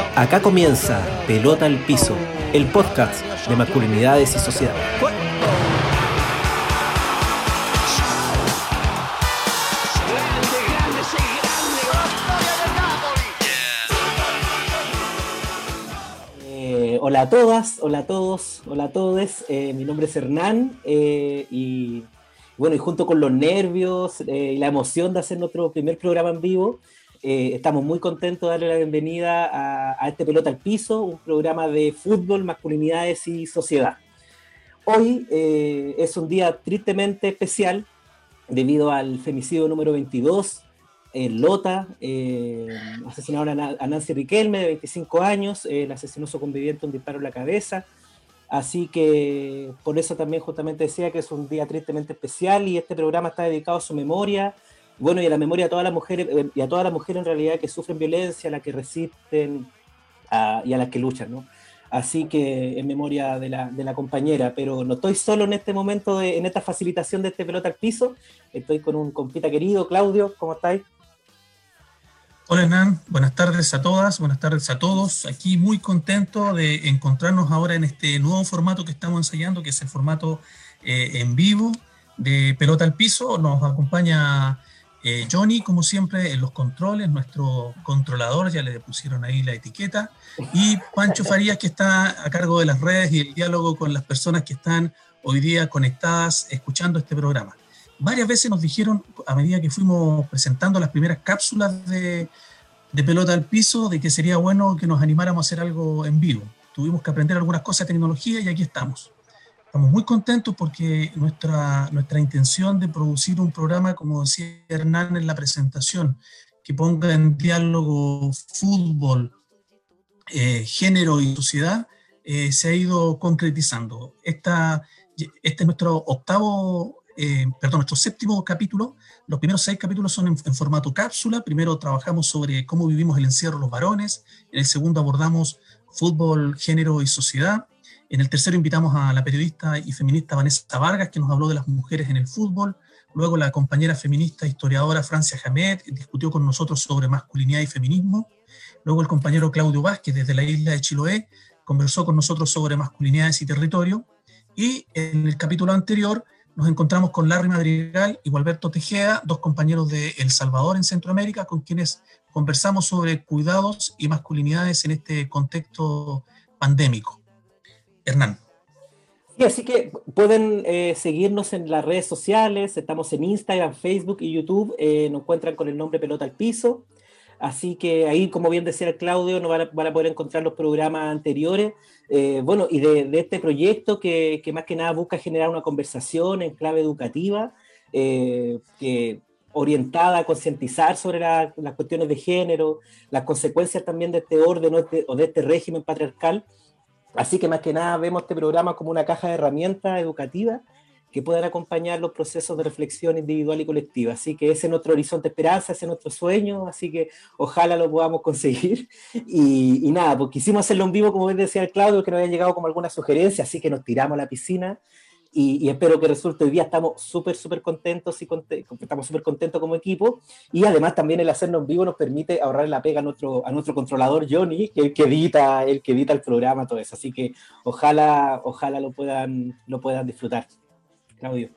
Acá comienza Pelota al Piso, el podcast de masculinidades y sociedad. Eh, hola a todas, hola a todos, hola a todos. Eh, mi nombre es Hernán eh, y bueno, y junto con los nervios y la emoción de hacer nuestro primer programa en vivo, estamos muy contentos de darle la bienvenida a, este Pelota al Piso, un programa de fútbol, masculinidades y sociedad. Hoy es un día tristemente especial debido al femicidio número 22 en Lota, eh, asesinaron a, Nancy Riquelme, de 25 años, el asesinoso conviviente un disparo en la cabeza. Así que por eso también justamente decía que es un día tristemente especial y este programa está dedicado a su memoria, bueno, y a la memoria de todas las mujeres, eh, y a todas las mujeres en realidad que sufren violencia, a las que resisten y a las que luchan, ¿no? Así que en memoria de la, de la, compañera, pero no estoy solo en este momento, en esta facilitación de este pelota al piso, estoy con un compita querido, Claudio, ¿cómo estáis? Hola Hernán, buenas tardes a todas, buenas tardes a todos. Aquí muy contento de encontrarnos ahora en este nuevo formato que estamos ensayando, que es el formato eh, en vivo de Pelota al Piso. Nos acompaña eh, Johnny, como siempre, en los controles, nuestro controlador, ya le pusieron ahí la etiqueta, y Pancho Farías, que está a cargo de las redes y el diálogo con las personas que están hoy día conectadas escuchando este programa varias veces nos dijeron, a medida que fuimos presentando las primeras cápsulas de, pelota al piso, de que sería bueno que nos animáramos a hacer algo en vivo. Tuvimos que aprender algunas cosas de tecnología y aquí estamos. Estamos muy contentos porque nuestra, nuestra intención de producir un programa, como decía Hernán en la presentación, que ponga en diálogo fútbol, eh, género y sociedad, eh, se ha ido concretizando. Esta, este es nuestro octavo eh, perdón, nuestro séptimo capítulo. Los primeros seis capítulos son en, formato cápsula. Primero trabajamos sobre cómo vivimos el encierro los varones. En el segundo abordamos fútbol, género y sociedad. En el tercero invitamos a la periodista y feminista Vanessa Vargas, que nos habló de las mujeres en el fútbol. Luego la compañera feminista historiadora Francia Jamet discutió con nosotros sobre masculinidad y feminismo. Luego el compañero Claudio Vázquez, desde la isla de Chiloé, conversó con nosotros sobre masculinidades y territorio. Y en el capítulo anterior nos encontramos con Larry Madrigal y Gualberto Tejeda, dos compañeros de El Salvador en Centroamérica, con quienes conversamos sobre cuidados y masculinidades en este contexto pandémico. Hernán. Sí, así que pueden eh, seguirnos en las redes sociales, estamos en Instagram, Facebook y YouTube, eh, nos encuentran con el nombre Pelota al Piso. Así que ahí, como bien decía Claudio, nos van a, poder encontrar los programas anteriores. Eh, bueno, y de, este proyecto que, más que nada busca generar una conversación en clave educativa, eh, que, orientada a concientizar sobre las cuestiones de género, las consecuencias también de este orden o, este, o de este régimen patriarcal. Así que más que nada vemos este programa como una caja de herramientas educativas que puedan acompañar los procesos de reflexión individual y colectiva. Así que ese es nuestro horizonte de esperanza, ese es nuestro sueño, así que ojalá lo podamos conseguir. Y, nada, pues quisimos hacerlo en vivo, como decía el Claudio, que nos habían llegado como alguna sugerencia, así que nos tiramos a la piscina y, espero que resulte. Hoy día estamos súper, súper contentos y estamos súper contentos como equipo. Y además también el hacerlo en vivo nos permite ahorrar la pega a nuestro, a nuestro controlador Johnny, que el que edita, el que edita el programa, todo eso. Así que ojalá, ojalá lo puedan, lo puedan disfrutar. Claudio.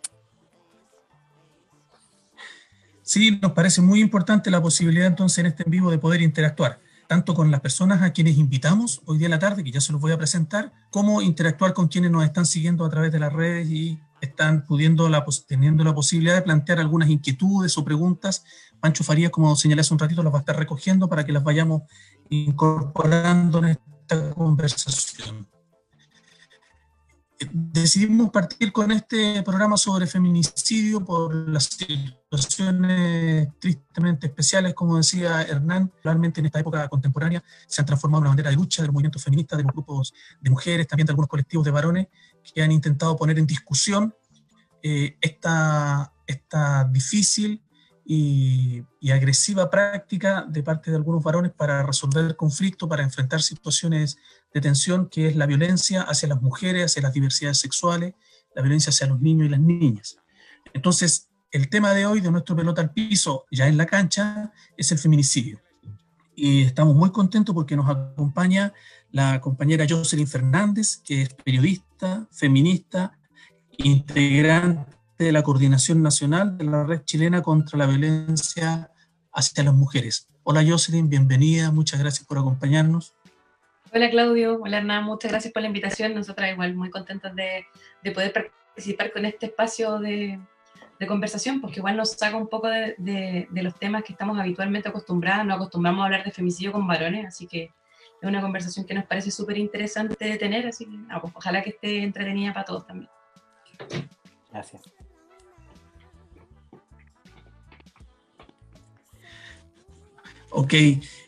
Sí, nos parece muy importante la posibilidad entonces en este en vivo de poder interactuar, tanto con las personas a quienes invitamos hoy día en la tarde, que ya se los voy a presentar, como interactuar con quienes nos están siguiendo a través de las redes y están pudiendo la, teniendo la posibilidad de plantear algunas inquietudes o preguntas. Pancho Farías, como señalé hace un ratito, las va a estar recogiendo para que las vayamos incorporando en esta conversación decidimos partir con este programa sobre feminicidio por las situaciones tristemente especiales, como decía Hernán, realmente en esta época contemporánea se han transformado en una bandera de lucha de los movimientos feministas, de los grupos de mujeres, también de algunos colectivos de varones que han intentado poner en discusión eh, esta, esta difícil y, agresiva práctica de parte de algunos varones para resolver conflictos, para enfrentar situaciones de tensión, que es la violencia hacia las mujeres, hacia las diversidades sexuales, la violencia hacia los niños y las niñas. Entonces, el tema de hoy de nuestro pelota al piso, ya en la cancha, es el feminicidio. Y estamos muy contentos porque nos acompaña la compañera Jocelyn Fernández, que es periodista, feminista, integrante de la Coordinación Nacional de la Red Chilena contra la Violencia hacia las Mujeres. Hola Jocelyn, bienvenida, muchas gracias por acompañarnos. Hola Claudio, hola Hernán, muchas gracias por la invitación. Nosotras igual muy contentas de, de poder participar con este espacio de, de, conversación, porque igual nos saca un poco de, de, los temas que estamos habitualmente acostumbrados, no acostumbramos a hablar de femicidio con varones, así que es una conversación que nos parece súper interesante de tener, así que ah, pues, ojalá que esté entretenida para todos también. Gracias. Ok,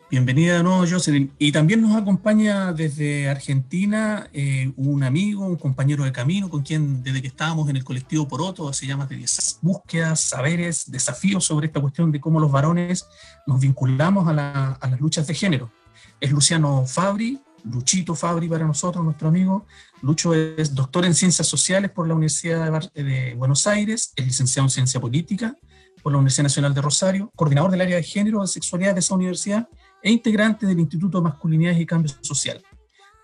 bienvenida de nuevo, Jocelyn. Y también nos acompaña desde Argentina eh, un amigo, un compañero de camino, con quien desde que estábamos en el colectivo Poroto, se llama de búsquedas, saberes, desafíos sobre esta cuestión de cómo los varones nos vinculamos a, a las luchas de género. Es Luciano Fabri, Luchito Fabri para nosotros, nuestro amigo. Lucho es doctor en Ciencias Sociales por la Universidad de Buenos Aires, es licenciado en Ciencia Política por la Universidad Nacional de Rosario, coordinador del área de género y sexualidad de esa universidad e integrante del Instituto de Masculinidades y Cambio Social.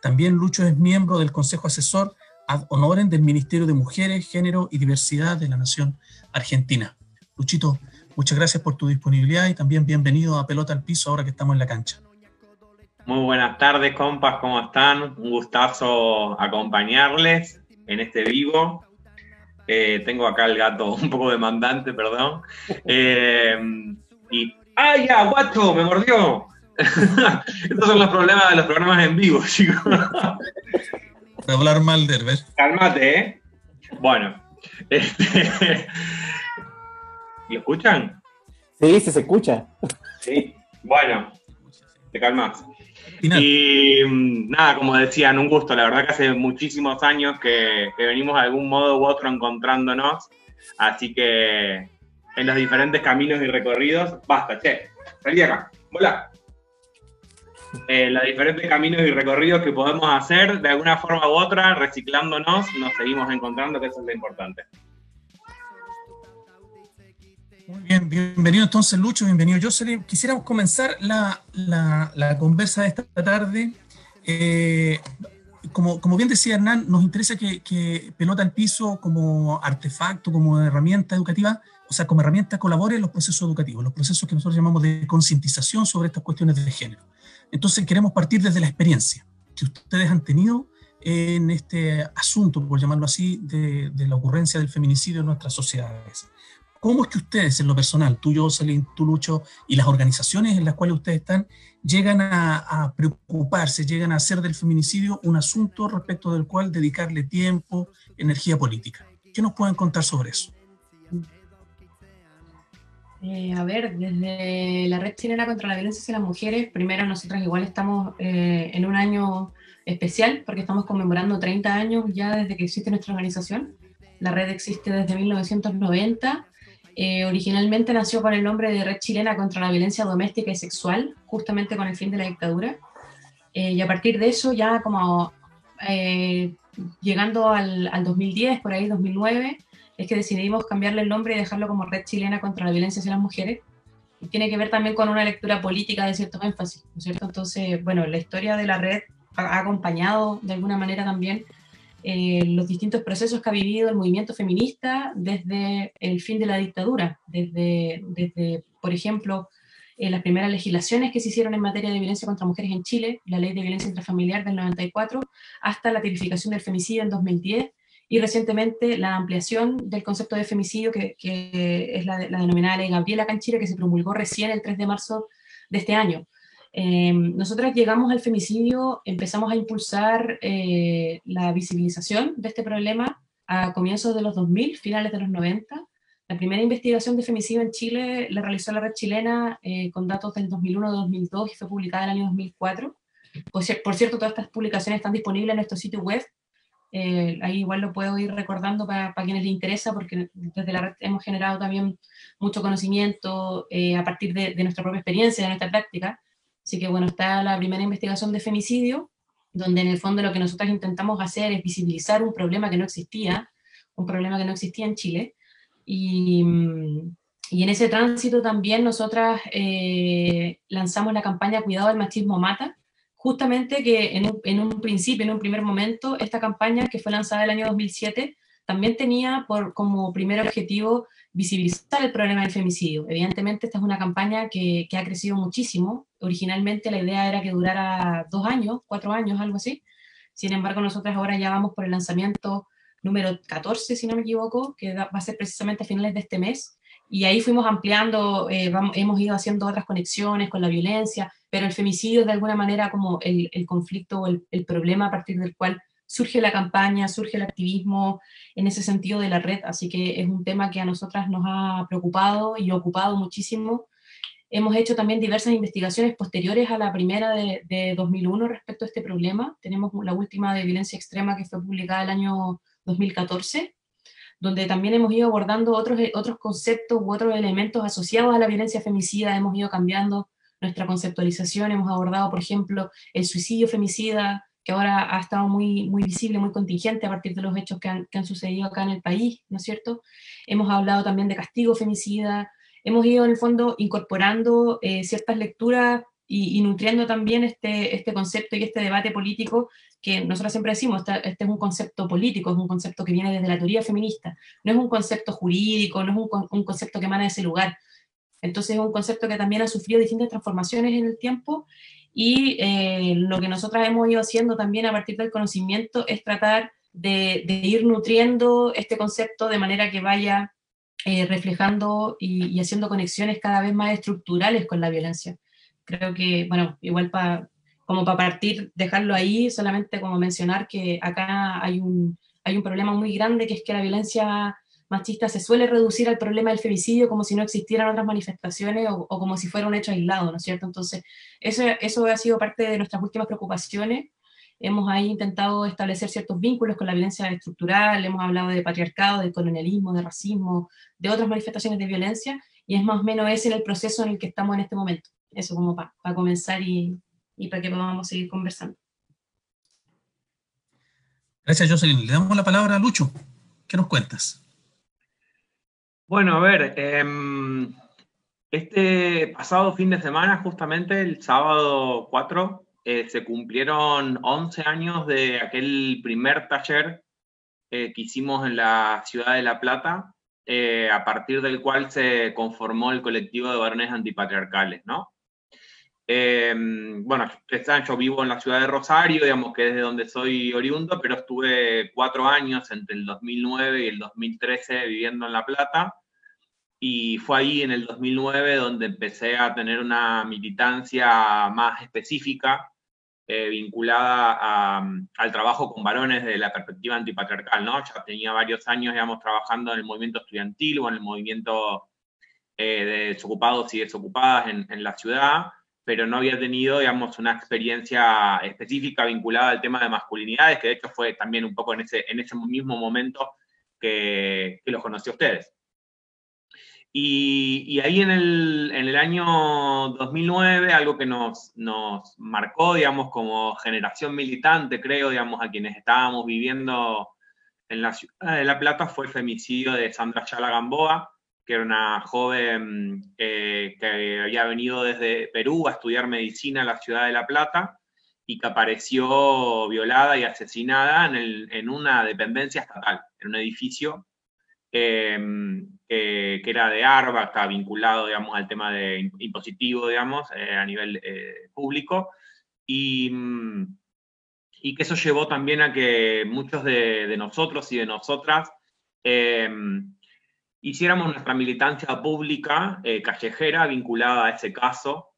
También Lucho es miembro del Consejo Asesor ad honorem del Ministerio de Mujeres, Género y Diversidad de la Nación Argentina. Luchito, muchas gracias por tu disponibilidad y también bienvenido a Pelota al Piso ahora que estamos en la cancha. Muy buenas tardes, compas, ¿cómo están? Un gustazo acompañarles en este vivo. Eh, tengo acá el gato un poco demandante, perdón. Eh, y. ¡Ay, ya, guacho! ¡Me mordió! Estos son los problemas de los programas en vivo, chicos. De hablar mal de ver. Cálmate, ¿eh? Bueno. Este, ¿Lo escuchan? Sí, sí se escucha. Sí. Bueno, te calmas. Y mm, nada, como decían, un gusto. La verdad que hace muchísimos años que, venimos de algún modo u otro encontrándonos. Así que en los diferentes caminos y recorridos, basta, che, salí acá, volá. En los diferentes caminos y recorridos que podemos hacer, de alguna forma u otra, reciclándonos, nos seguimos encontrando, que eso es lo importante. Muy bien, bienvenido entonces Lucho, bienvenido Jocelyn. Quisiéramos comenzar la, la, conversa de esta tarde. Eh, como, como, bien decía Hernán, nos interesa que, Pelota al Piso como artefacto, como herramienta educativa, o sea, como herramienta colabore en los procesos educativos, los procesos que nosotros llamamos de concientización sobre estas cuestiones de género. Entonces queremos partir desde la experiencia que ustedes han tenido en este asunto, por llamarlo así, de, de la ocurrencia del feminicidio en nuestras sociedades. ¿Cómo es que ustedes, en lo personal, tú, Jocelyn, tú, Lucho, y las organizaciones en las cuales ustedes están, llegan a, preocuparse, llegan a hacer del feminicidio un asunto respecto del cual dedicarle tiempo, energía política? ¿Qué nos pueden contar sobre eso? Eh, a ver, desde la Red Chilena contra la Violencia hacia las Mujeres, primero nosotras igual estamos eh, en un año especial porque estamos conmemorando 30 años ya desde que existe nuestra organización. La red existe desde 1990 eh, originalmente nació con el nombre de Red Chilena contra la Violencia Doméstica y Sexual, justamente con el fin de la dictadura. Eh, y a partir de eso, ya como eh, llegando al, 2010, por ahí 2009, es que decidimos cambiarle el nombre y dejarlo como Red Chilena contra la Violencia hacia las Mujeres. Y tiene que ver también con una lectura política de cierto énfasis, ¿no es cierto? Entonces, bueno, la historia de la red ha acompañado de alguna manera también eh, los distintos procesos que ha vivido el movimiento feminista desde el fin de la dictadura, desde, desde por ejemplo, eh, las primeras legislaciones que se hicieron en materia de violencia contra mujeres en Chile, la ley de violencia intrafamiliar del 94, hasta la tipificación del femicidio en 2010 y recientemente la ampliación del concepto de femicidio, que, es la, la, denominada ley Gabriela Canchira, que se promulgó recién el 3 de marzo de este año. Eh, nosotras llegamos al femicidio, empezamos a impulsar eh, la visibilización de este problema a comienzos de los 2000, finales de los 90. La primera investigación de femicidio en Chile la realizó la red chilena eh, con datos del 2001-2002 y fue publicada en el año 2004. Por, por, cierto, todas estas publicaciones están disponibles en nuestro sitio web. Eh, ahí igual lo puedo ir recordando para, para, quienes les interesa, porque desde la red hemos generado también mucho conocimiento a partir de, de, nuestra propia experiencia, de nuestra práctica. Así que bueno, está la primera investigación de femicidio, donde en el fondo lo que nosotros intentamos hacer es visibilizar un problema que no existía, un problema que no existía en Chile, Y, y en ese tránsito también nosotras eh, lanzamos la campaña Cuidado del Machismo Mata, justamente que en un, en un, principio, en un primer momento, esta campaña que fue lanzada el año 2007, también tenía por, como primer objetivo visibilizar el problema del femicidio. Evidentemente, esta es una campaña que, que, ha crecido muchísimo. Originalmente la idea era que durara dos años, cuatro años, algo así. Sin embargo, nosotras ahora ya vamos por el lanzamiento número 14, si no me equivoco, que va a ser precisamente a finales de este mes. Y ahí fuimos ampliando, eh, hemos ido haciendo otras conexiones con la violencia, pero el femicidio es de alguna manera como el, conflicto o el problema a partir del cual surge la campaña, surge el activismo en ese sentido de la red, así que es un tema que a nosotras nos ha preocupado y ocupado muchísimo. Hemos hecho también diversas investigaciones posteriores a la primera de, de 2001 respecto a este problema. Tenemos la última de violencia extrema que fue publicada el año 2014, donde también hemos ido abordando otros, otros conceptos u otros elementos asociados a la violencia femicida, hemos ido cambiando nuestra conceptualización, hemos abordado, por ejemplo, el suicidio femicida, que ahora ha estado muy, muy visible, muy contingente a partir de los hechos que han, que han sucedido acá en el país, ¿no es cierto? Hemos hablado también de castigo femicida, hemos ido en el fondo incorporando eh, ciertas lecturas y, y, nutriendo también este, este concepto y este debate político que nosotros siempre decimos, este, es un concepto político, es un concepto que viene desde la teoría feminista, no es un concepto jurídico, no es un, un concepto que emana de ese lugar. Entonces es un concepto que también ha sufrido distintas transformaciones en el tiempo y eh, lo que nosotras hemos ido haciendo también a partir del conocimiento es tratar de, de ir nutriendo este concepto de manera que vaya eh, reflejando y, y, haciendo conexiones cada vez más estructurales con la violencia. Creo que, bueno, igual para como para partir, dejarlo ahí, solamente como mencionar que acá hay un, hay un problema muy grande, que es que la violencia machista se suele reducir al problema del femicidio como si no existieran otras manifestaciones o, o como si fuera un hecho aislado, ¿no es cierto? Entonces, eso, eso ha sido parte de nuestras últimas preocupaciones. Hemos ahí intentado establecer ciertos vínculos con la violencia estructural, hemos hablado de patriarcado, de colonialismo, de racismo, de otras manifestaciones de violencia, y es más o menos ese el proceso en el que estamos en este momento. Eso como para pa comenzar y, y para que podamos seguir conversando. Gracias, Jocelyn. Le damos la palabra a Lucho. ¿Qué nos cuentas? Bueno, a ver, eh, este pasado fin de semana, justamente el sábado 4, eh, se cumplieron 11 años de aquel primer taller eh, que hicimos en la ciudad de La Plata, eh, a partir del cual se conformó el colectivo de varones antipatriarcales, ¿no? Eh, bueno, yo vivo en la ciudad de Rosario, digamos que es de donde soy oriundo, pero estuve cuatro años entre el 2009 y el 2013 viviendo en La Plata. Y fue ahí en el 2009 donde empecé a tener una militancia más específica eh, vinculada a, al trabajo con varones de la perspectiva antipatriarcal, ¿no? Ya tenía varios años, digamos, trabajando en el movimiento estudiantil o en el movimiento eh, de desocupados y desocupadas en, en la ciudad pero no había tenido, una experiencia específica vinculada al tema de masculinidades, que de hecho fue también un poco en ese, en ese mismo momento que, que los conocí a ustedes. Y, y ahí en el, en el, año 2009, algo que nos, nos marcó, digamos, como generación militante, creo, digamos, a quienes estábamos viviendo en la ciudad de La Plata, fue el femicidio de Sandra Chala Gamboa, que era una joven eh, que había venido desde Perú a estudiar medicina en la ciudad de La Plata y que apareció violada y asesinada en, el, en una dependencia estatal, en un edificio eh, que, era de ARBA, estaba vinculado, digamos, al tema de impositivo, digamos, eh, a nivel eh, público, y, y, que eso llevó también a que muchos de, de nosotros y de nosotras hiciéramos nuestra militancia pública eh, callejera vinculada a ese caso.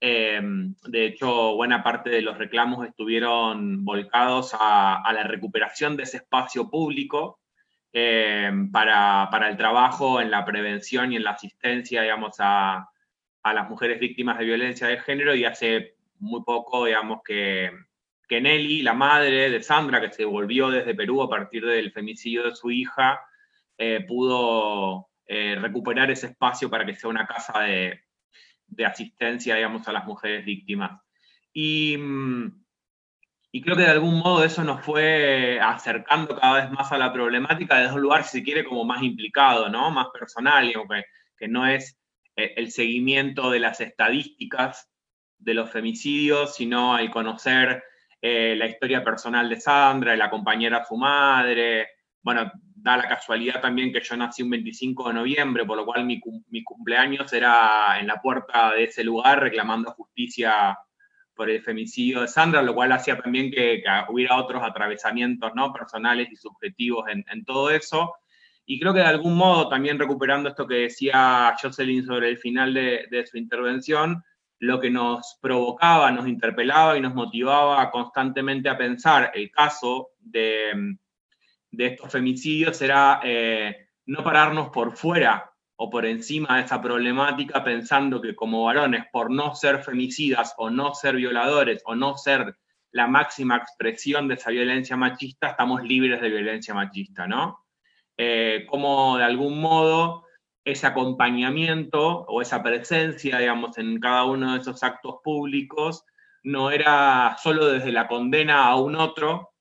Eh, de hecho, buena parte de los reclamos estuvieron volcados a, la recuperación de ese espacio público para, para, el trabajo en la prevención y en la asistencia, digamos, a, a, las mujeres víctimas de violencia de género. Y hace muy poco, digamos, que, que Nelly, la madre de Sandra, que se volvió desde Perú a partir del femicidio de su hija, eh, pudo eh, recuperar ese espacio para que sea una casa de, de, asistencia, digamos, a las mujeres víctimas. Y, y creo que de algún modo eso nos fue acercando cada vez más a la problemática desde un lugar, si quiere, como más implicado, ¿no? Más personal, que, que no es eh, el seguimiento de las estadísticas de los femicidios, sino el conocer la historia personal de Sandra, de la compañera a su madre. Bueno, da la casualidad también que yo nací un 25 de noviembre, por lo cual mi, cumpleaños era en la puerta de ese lugar reclamando justicia por el femicidio de Sandra, lo cual hacía también que, hubiera otros atravesamientos ¿no? personales y subjetivos en, todo eso. Y creo que de algún modo, también recuperando esto que decía Jocelyn sobre el final de, su intervención, lo que nos provocaba, nos interpelaba y nos motivaba constantemente a pensar el caso de, estos femicidios era eh, no pararnos por fuera o por encima de esa problemática pensando que como varones, por no ser femicidas o no ser violadores o no ser la máxima expresión de esa violencia machista, estamos libres de violencia machista, ¿no? Eh, como de algún modo ese acompañamiento o esa presencia, digamos, en cada uno de esos actos públicos no era solo desde la condena a un otro,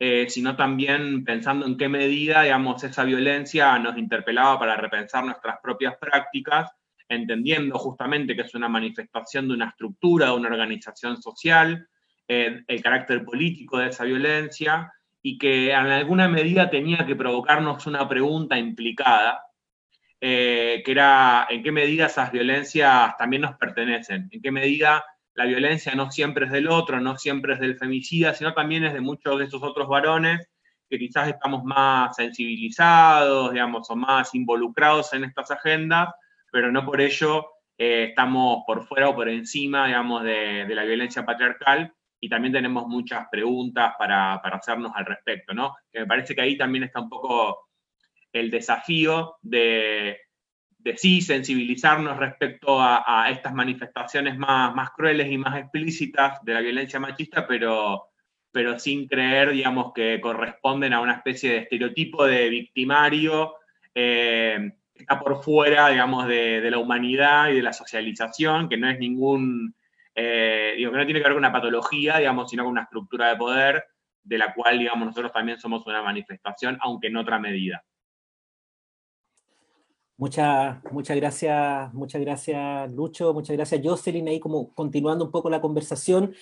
eh, sino también pensando en qué medida, digamos, esa violencia nos interpelaba para repensar nuestras propias prácticas, entendiendo justamente que es una manifestación de una estructura, de una organización social, eh, el carácter político de esa violencia, y que en alguna medida tenía que provocarnos una pregunta implicada, eh, que era en qué medida esas violencias también nos pertenecen, en qué medida la violencia no siempre es del otro, no siempre es del femicida, sino también es de muchos de esos otros varones que quizás estamos más sensibilizados, digamos, o más involucrados en estas agendas, pero no por ello eh, estamos por fuera o por encima, digamos, de, la violencia patriarcal y también tenemos muchas preguntas para, para, hacernos al respecto, ¿no? Que me parece que ahí también está un poco el desafío de, de sí sensibilizarnos respecto a, estas manifestaciones más, más, crueles y más explícitas de la violencia machista, pero, pero sin creer, digamos, que corresponden a una especie de estereotipo de victimario eh, que está por fuera, digamos, de, la humanidad y de la socialización, que no es ningún, eh, digo, que no tiene que ver con una patología, digamos, sino con una estructura de poder de la cual, digamos, nosotros también somos una manifestación, aunque en otra medida. Muchas, muchas gracias, muchas gracias Lucho, muchas gracias Jocelyn, ahí como continuando un poco la conversación,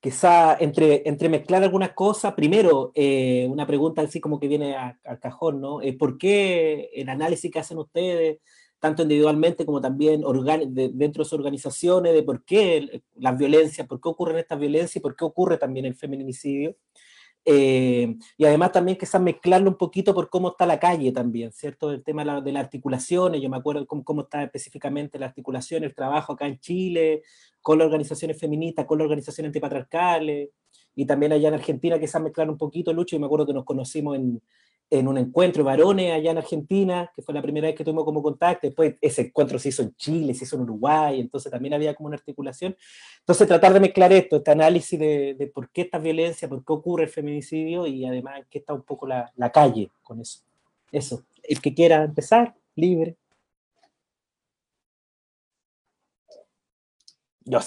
quizá entre, entre mezclar algunas cosas, primero eh, una pregunta así como que viene al cajón, ¿no? Eh, ¿Por qué el análisis que hacen ustedes, tanto individualmente como también dentro de sus organizaciones, de por qué las violencias, por qué ocurren estas violencias y por qué ocurre también el feminicidio? Eh, y además también que mezclarlo un poquito por cómo está la calle también, ¿cierto? El tema de, las articulaciones, yo me acuerdo cómo, cómo está específicamente la articulación, el trabajo acá en Chile, con las organizaciones feministas, con las organizaciones antipatriarcales, y también allá en Argentina se mezclar un poquito, Lucho, y me acuerdo que nos conocimos en, en un encuentro de varones allá en Argentina, que fue la primera vez que tuvimos como contacto, después ese encuentro se hizo en Chile, se hizo en Uruguay, entonces también había como una articulación. Entonces tratar de mezclar esto, este análisis de, de por qué esta violencia, por qué ocurre el feminicidio y además qué está un poco la, la calle con eso. Eso, el que quiera empezar, libre. Yo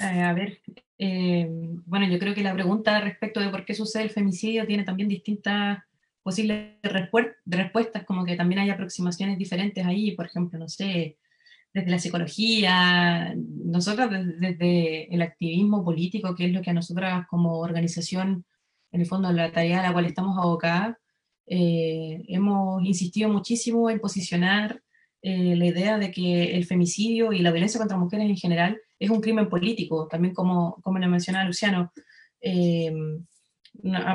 eh, a ver, eh, bueno, yo creo que la pregunta respecto de por qué sucede el femicidio tiene también distintas posibles respuestas, como que también hay aproximaciones diferentes ahí, por ejemplo, no sé, desde la psicología, nosotros desde, el activismo político, que es lo que a nosotras como organización, en el fondo la tarea a la cual estamos abocadas, eh, hemos insistido muchísimo en posicionar eh, la idea de que el femicidio y la violencia contra mujeres en general es un crimen político, también como, como lo mencionaba Luciano. Eh,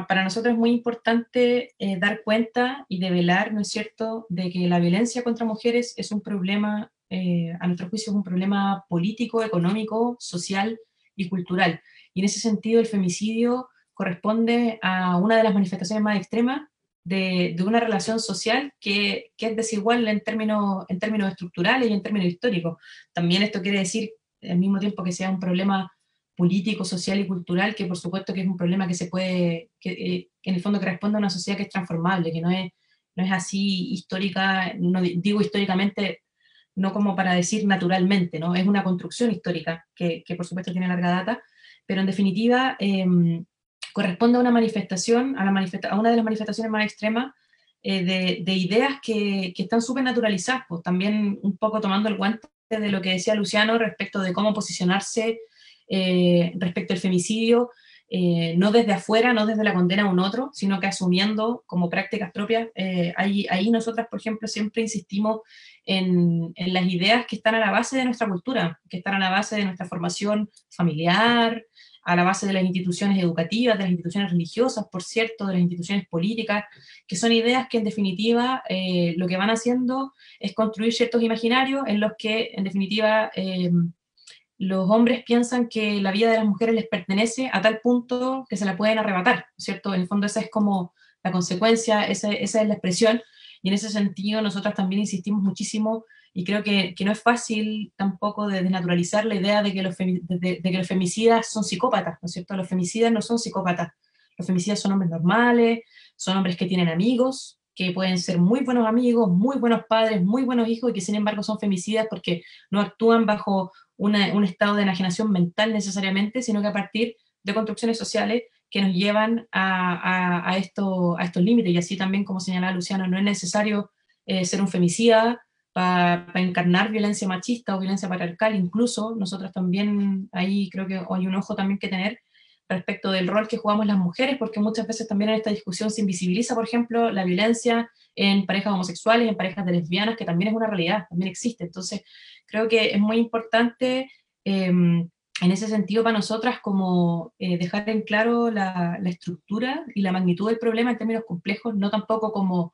para nosotros es muy importante eh, dar cuenta y develar, ¿no es cierto?, de que la violencia contra mujeres es un problema, eh, a nuestro juicio, es un problema político, económico, social y cultural. Y en ese sentido, el femicidio corresponde a una de las manifestaciones más extremas de, de una relación social que, que, es desigual en términos, en términos estructurales y en términos históricos. También esto quiere decir, al mismo tiempo que sea un problema político, social y cultural, que por supuesto que es un problema que se puede, que, eh, en el fondo que responde a una sociedad que es transformable, que no es, no es así histórica, no digo históricamente, no como para decir naturalmente, ¿no? Es una construcción histórica que, que por supuesto tiene larga data, pero en definitiva, em, corresponde a una manifestación, a, la a una de las manifestaciones más extremas eh, de, ideas que, están súper naturalizadas, pues también un poco tomando el guante de lo que decía Luciano respecto de cómo posicionarse eh, respecto al femicidio, eh, no desde afuera, no desde la condena a un otro, sino que asumiendo como prácticas propias. ahí, ahí nosotras, por ejemplo, siempre insistimos en, las ideas que están a la base de nuestra cultura, que están a la base de nuestra formación familiar, a la base de las instituciones educativas, de las instituciones religiosas, por cierto, de las instituciones políticas, que son ideas que en definitiva eh, lo que van haciendo es construir ciertos imaginarios en los que en definitiva eh, los hombres piensan que la vida de las mujeres les pertenece a tal punto que se la pueden arrebatar, ¿cierto? En el fondo esa es como la consecuencia, esa, esa es la expresión, y en ese sentido nosotras también insistimos muchísimo y creo que, no es fácil tampoco de desnaturalizar la idea de que, los de, que los femicidas son psicópatas, ¿no es cierto? Los femicidas no son psicópatas. Los femicidas son hombres normales, son hombres que tienen amigos, que pueden ser muy buenos amigos, muy buenos padres, muy buenos hijos y que sin embargo son femicidas porque no actúan bajo un estado de enajenación mental necesariamente, sino que a partir de construcciones sociales que nos llevan a, esto, a estos límites. Y así también, como señalaba Luciano, no es necesario eh, ser un femicida, para, encarnar violencia machista o violencia patriarcal, incluso nosotros también, ahí creo que hay un ojo también que tener respecto del rol que jugamos las mujeres, porque muchas veces también en esta discusión se invisibiliza, por ejemplo, la violencia en parejas homosexuales, en parejas de lesbianas, que también es una realidad, también existe. Entonces, creo que es muy importante em, en ese sentido para nosotras como eh, dejar en claro la, la, estructura y la magnitud del problema en términos complejos, no tampoco como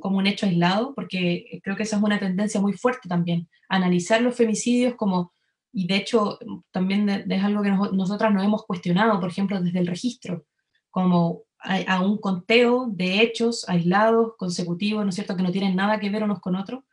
como un hecho aislado, porque creo que esa es una tendencia muy fuerte también, analizar los femicidios como, y de hecho también es algo que nosotras nos hemos cuestionado, por ejemplo, desde el registro, como a, un conteo de hechos aislados, consecutivos, ¿no es cierto?, que no tienen nada que ver unos con otros,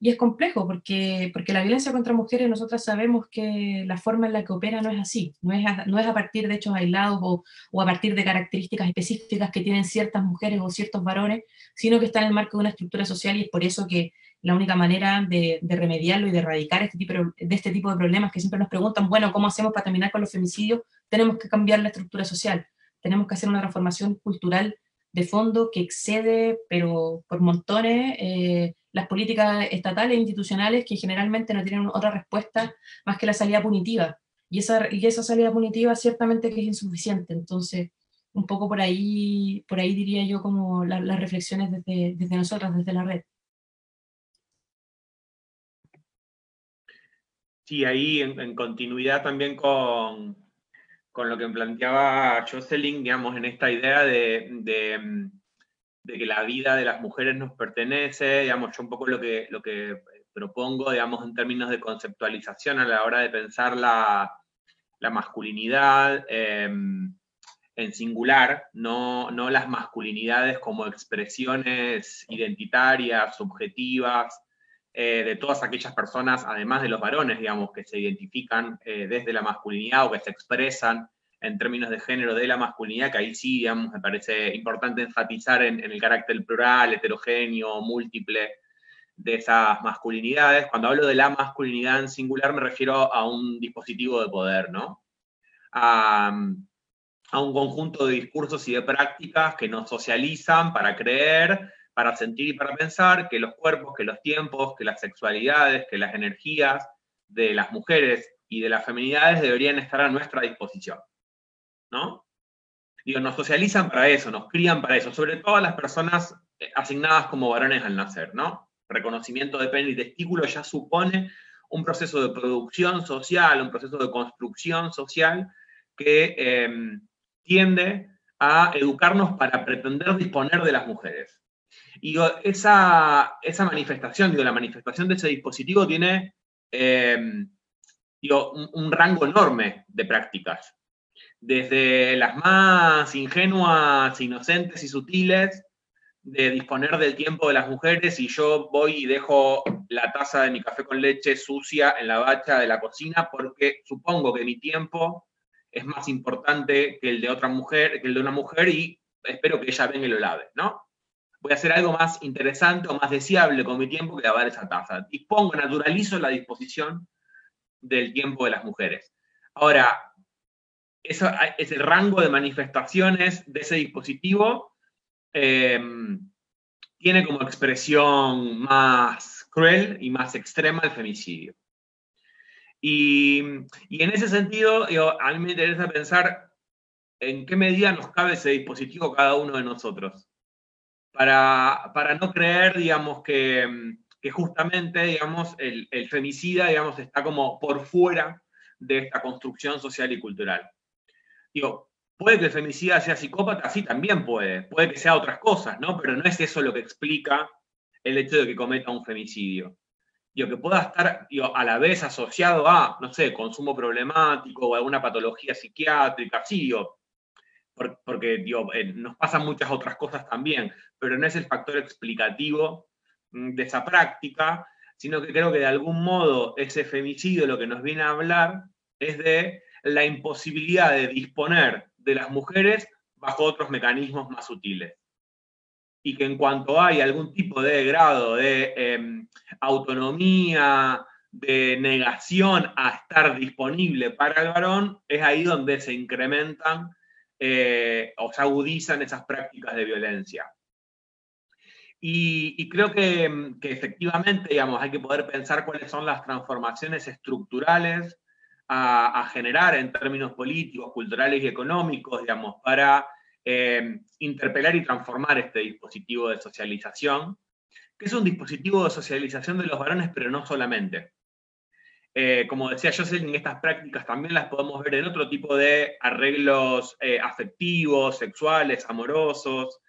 y es complejo porque, porque la violencia contra mujeres nosotras sabemos que la forma en la que opera no es así, no es a, no es a partir de hechos aislados o, o, a partir de características específicas que tienen ciertas mujeres o ciertos varones, sino que está en el marco de una estructura social y es por eso que la única manera de, remediarlo y de erradicar este tipo de, este tipo de problemas que siempre nos preguntan, bueno, ¿cómo hacemos para terminar con los femicidios? Tenemos que cambiar la estructura social, tenemos que hacer una transformación cultural de fondo que excede, pero por montones, eh, las políticas estatales e institucionales que generalmente no tienen otra respuesta más que la salida punitiva. Y esa, y esa salida punitiva ciertamente es insuficiente. Entonces, un poco por ahí, por ahí diría yo como las reflexiones desde, desde nosotras, desde la red. Sí, ahí en, continuidad también con, con, lo que planteaba Jocelyn, digamos, en esta idea de, de de que la vida de las mujeres nos pertenece, digamos, yo un poco lo que, lo que propongo, digamos, en términos de conceptualización a la hora de pensar la, masculinidad em, en singular, no, no las masculinidades como expresiones identitarias, subjetivas, eh, de todas aquellas personas, además de los varones, digamos, que se identifican eh, desde la masculinidad o que se expresan en términos de género de la masculinidad, que ahí sí, digamos, me parece importante enfatizar en, el carácter plural, heterogéneo, múltiple de esas masculinidades. Cuando hablo de la masculinidad en singular me refiero a un dispositivo de poder, ¿no? A, a un conjunto de discursos y de prácticas que nos socializan para creer, para sentir y para pensar que los cuerpos, que los tiempos, que las sexualidades, que las energías de las mujeres y de las feminidades deberían estar a nuestra disposición. ¿no? Digo, nos socializan para eso, nos crían para eso, sobre todo las personas eh, asignadas como varones al nacer, ¿no? Reconocimiento de pene y testículo ya supone un proceso de producción social, un proceso de construcción social que em, tiende a educarnos para pretender disponer de las mujeres. Y esa, esa manifestación, digo, la manifestación de ese dispositivo tiene em, digo, un, rango enorme de prácticas desde las más ingenuas, inocentes y sutiles, de disponer del tiempo de las mujeres y yo voy y dejo la taza de mi café con leche sucia en la bacha de la cocina porque supongo que mi tiempo es más importante que el de otra mujer, que el de una mujer y espero que ella venga y lo lave, ¿no? Voy a hacer algo más interesante o más deseable con mi tiempo que lavar esa taza. Dispongo, naturalizo la disposición del tiempo de las mujeres. Ahora, eso, ese rango de manifestaciones de ese dispositivo em, tiene como expresión más cruel y más extrema el femicidio. Y, en ese sentido, a mí me interesa pensar en qué medida nos cabe ese dispositivo cada uno de nosotros. Para, para no creer, digamos, que, que justamente, digamos, el, el, femicida, digamos, está como por fuera de esta construcción social y cultural. Digo, puede que el femicida sea psicópata, sí, también puede, puede que sea otras cosas, ¿no? Pero no es eso lo que explica el hecho de que cometa un femicidio. Digo, que pueda estar digo, a la vez asociado a, no sé, consumo problemático o alguna patología psiquiátrica, sí, digo, porque digo, eh, nos pasan muchas otras cosas también, pero no es el factor explicativo mm, de esa práctica, sino que creo que de algún modo ese femicidio lo que nos viene a hablar es de la imposibilidad de disponer de las mujeres bajo otros mecanismos más sutiles. Y que en cuanto hay algún tipo de grado de em, autonomía, de negación a estar disponible para el varón, es ahí donde se incrementan eh, o se agudizan esas prácticas de violencia. Y, creo que, efectivamente, digamos, hay que poder pensar cuáles son las transformaciones estructurales a, generar en términos políticos, culturales y económicos, digamos, para eh, interpelar y transformar este dispositivo de socialización, que es un dispositivo de socialización de los varones, pero no solamente. Eh, como decía Jocelyn, estas prácticas también las podemos ver en otro tipo de arreglos eh, afectivos, sexuales, amorosos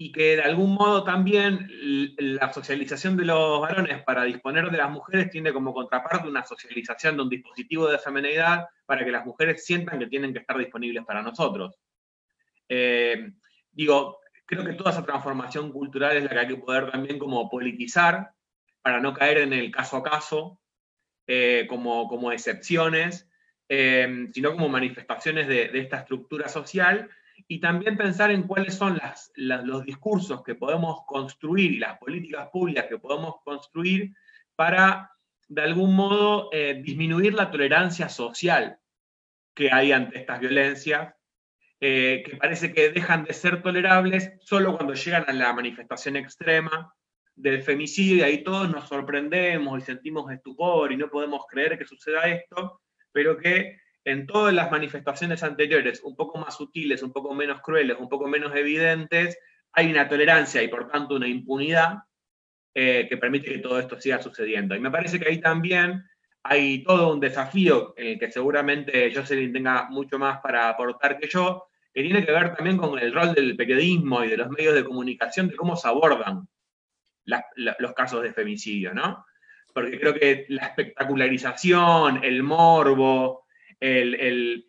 y que de algún modo también la socialización de los varones para disponer de las mujeres tiene como contraparte una socialización de un dispositivo de feminidad para que las mujeres sientan que tienen que estar disponibles para nosotros. Eh, digo, creo que toda esa transformación cultural es la que hay que poder también como politizar para no caer en el caso a caso, eh, como, como excepciones, eh, sino como manifestaciones de, de esta estructura social y también pensar en cuáles son los discursos que podemos construir y las políticas públicas que podemos construir para, de algún modo, eh, disminuir la tolerancia social que hay ante estas violencias, eh, que parece que dejan de ser tolerables solo cuando llegan a la manifestación extrema del femicidio y ahí todos nos sorprendemos y sentimos estupor y no podemos creer que suceda esto, pero que en todas las manifestaciones anteriores, un poco más sutiles, un poco menos crueles, un poco menos evidentes, hay una tolerancia y por tanto una impunidad eh, que permite que todo esto siga sucediendo. Y me parece que ahí también hay todo un desafío en el que seguramente Jocelyn tenga mucho más para aportar que yo, que tiene que ver también con el rol del periodismo y de los medios de comunicación, de cómo se abordan los casos de femicidio, ¿no? Porque creo que la espectacularización, el morbo, el,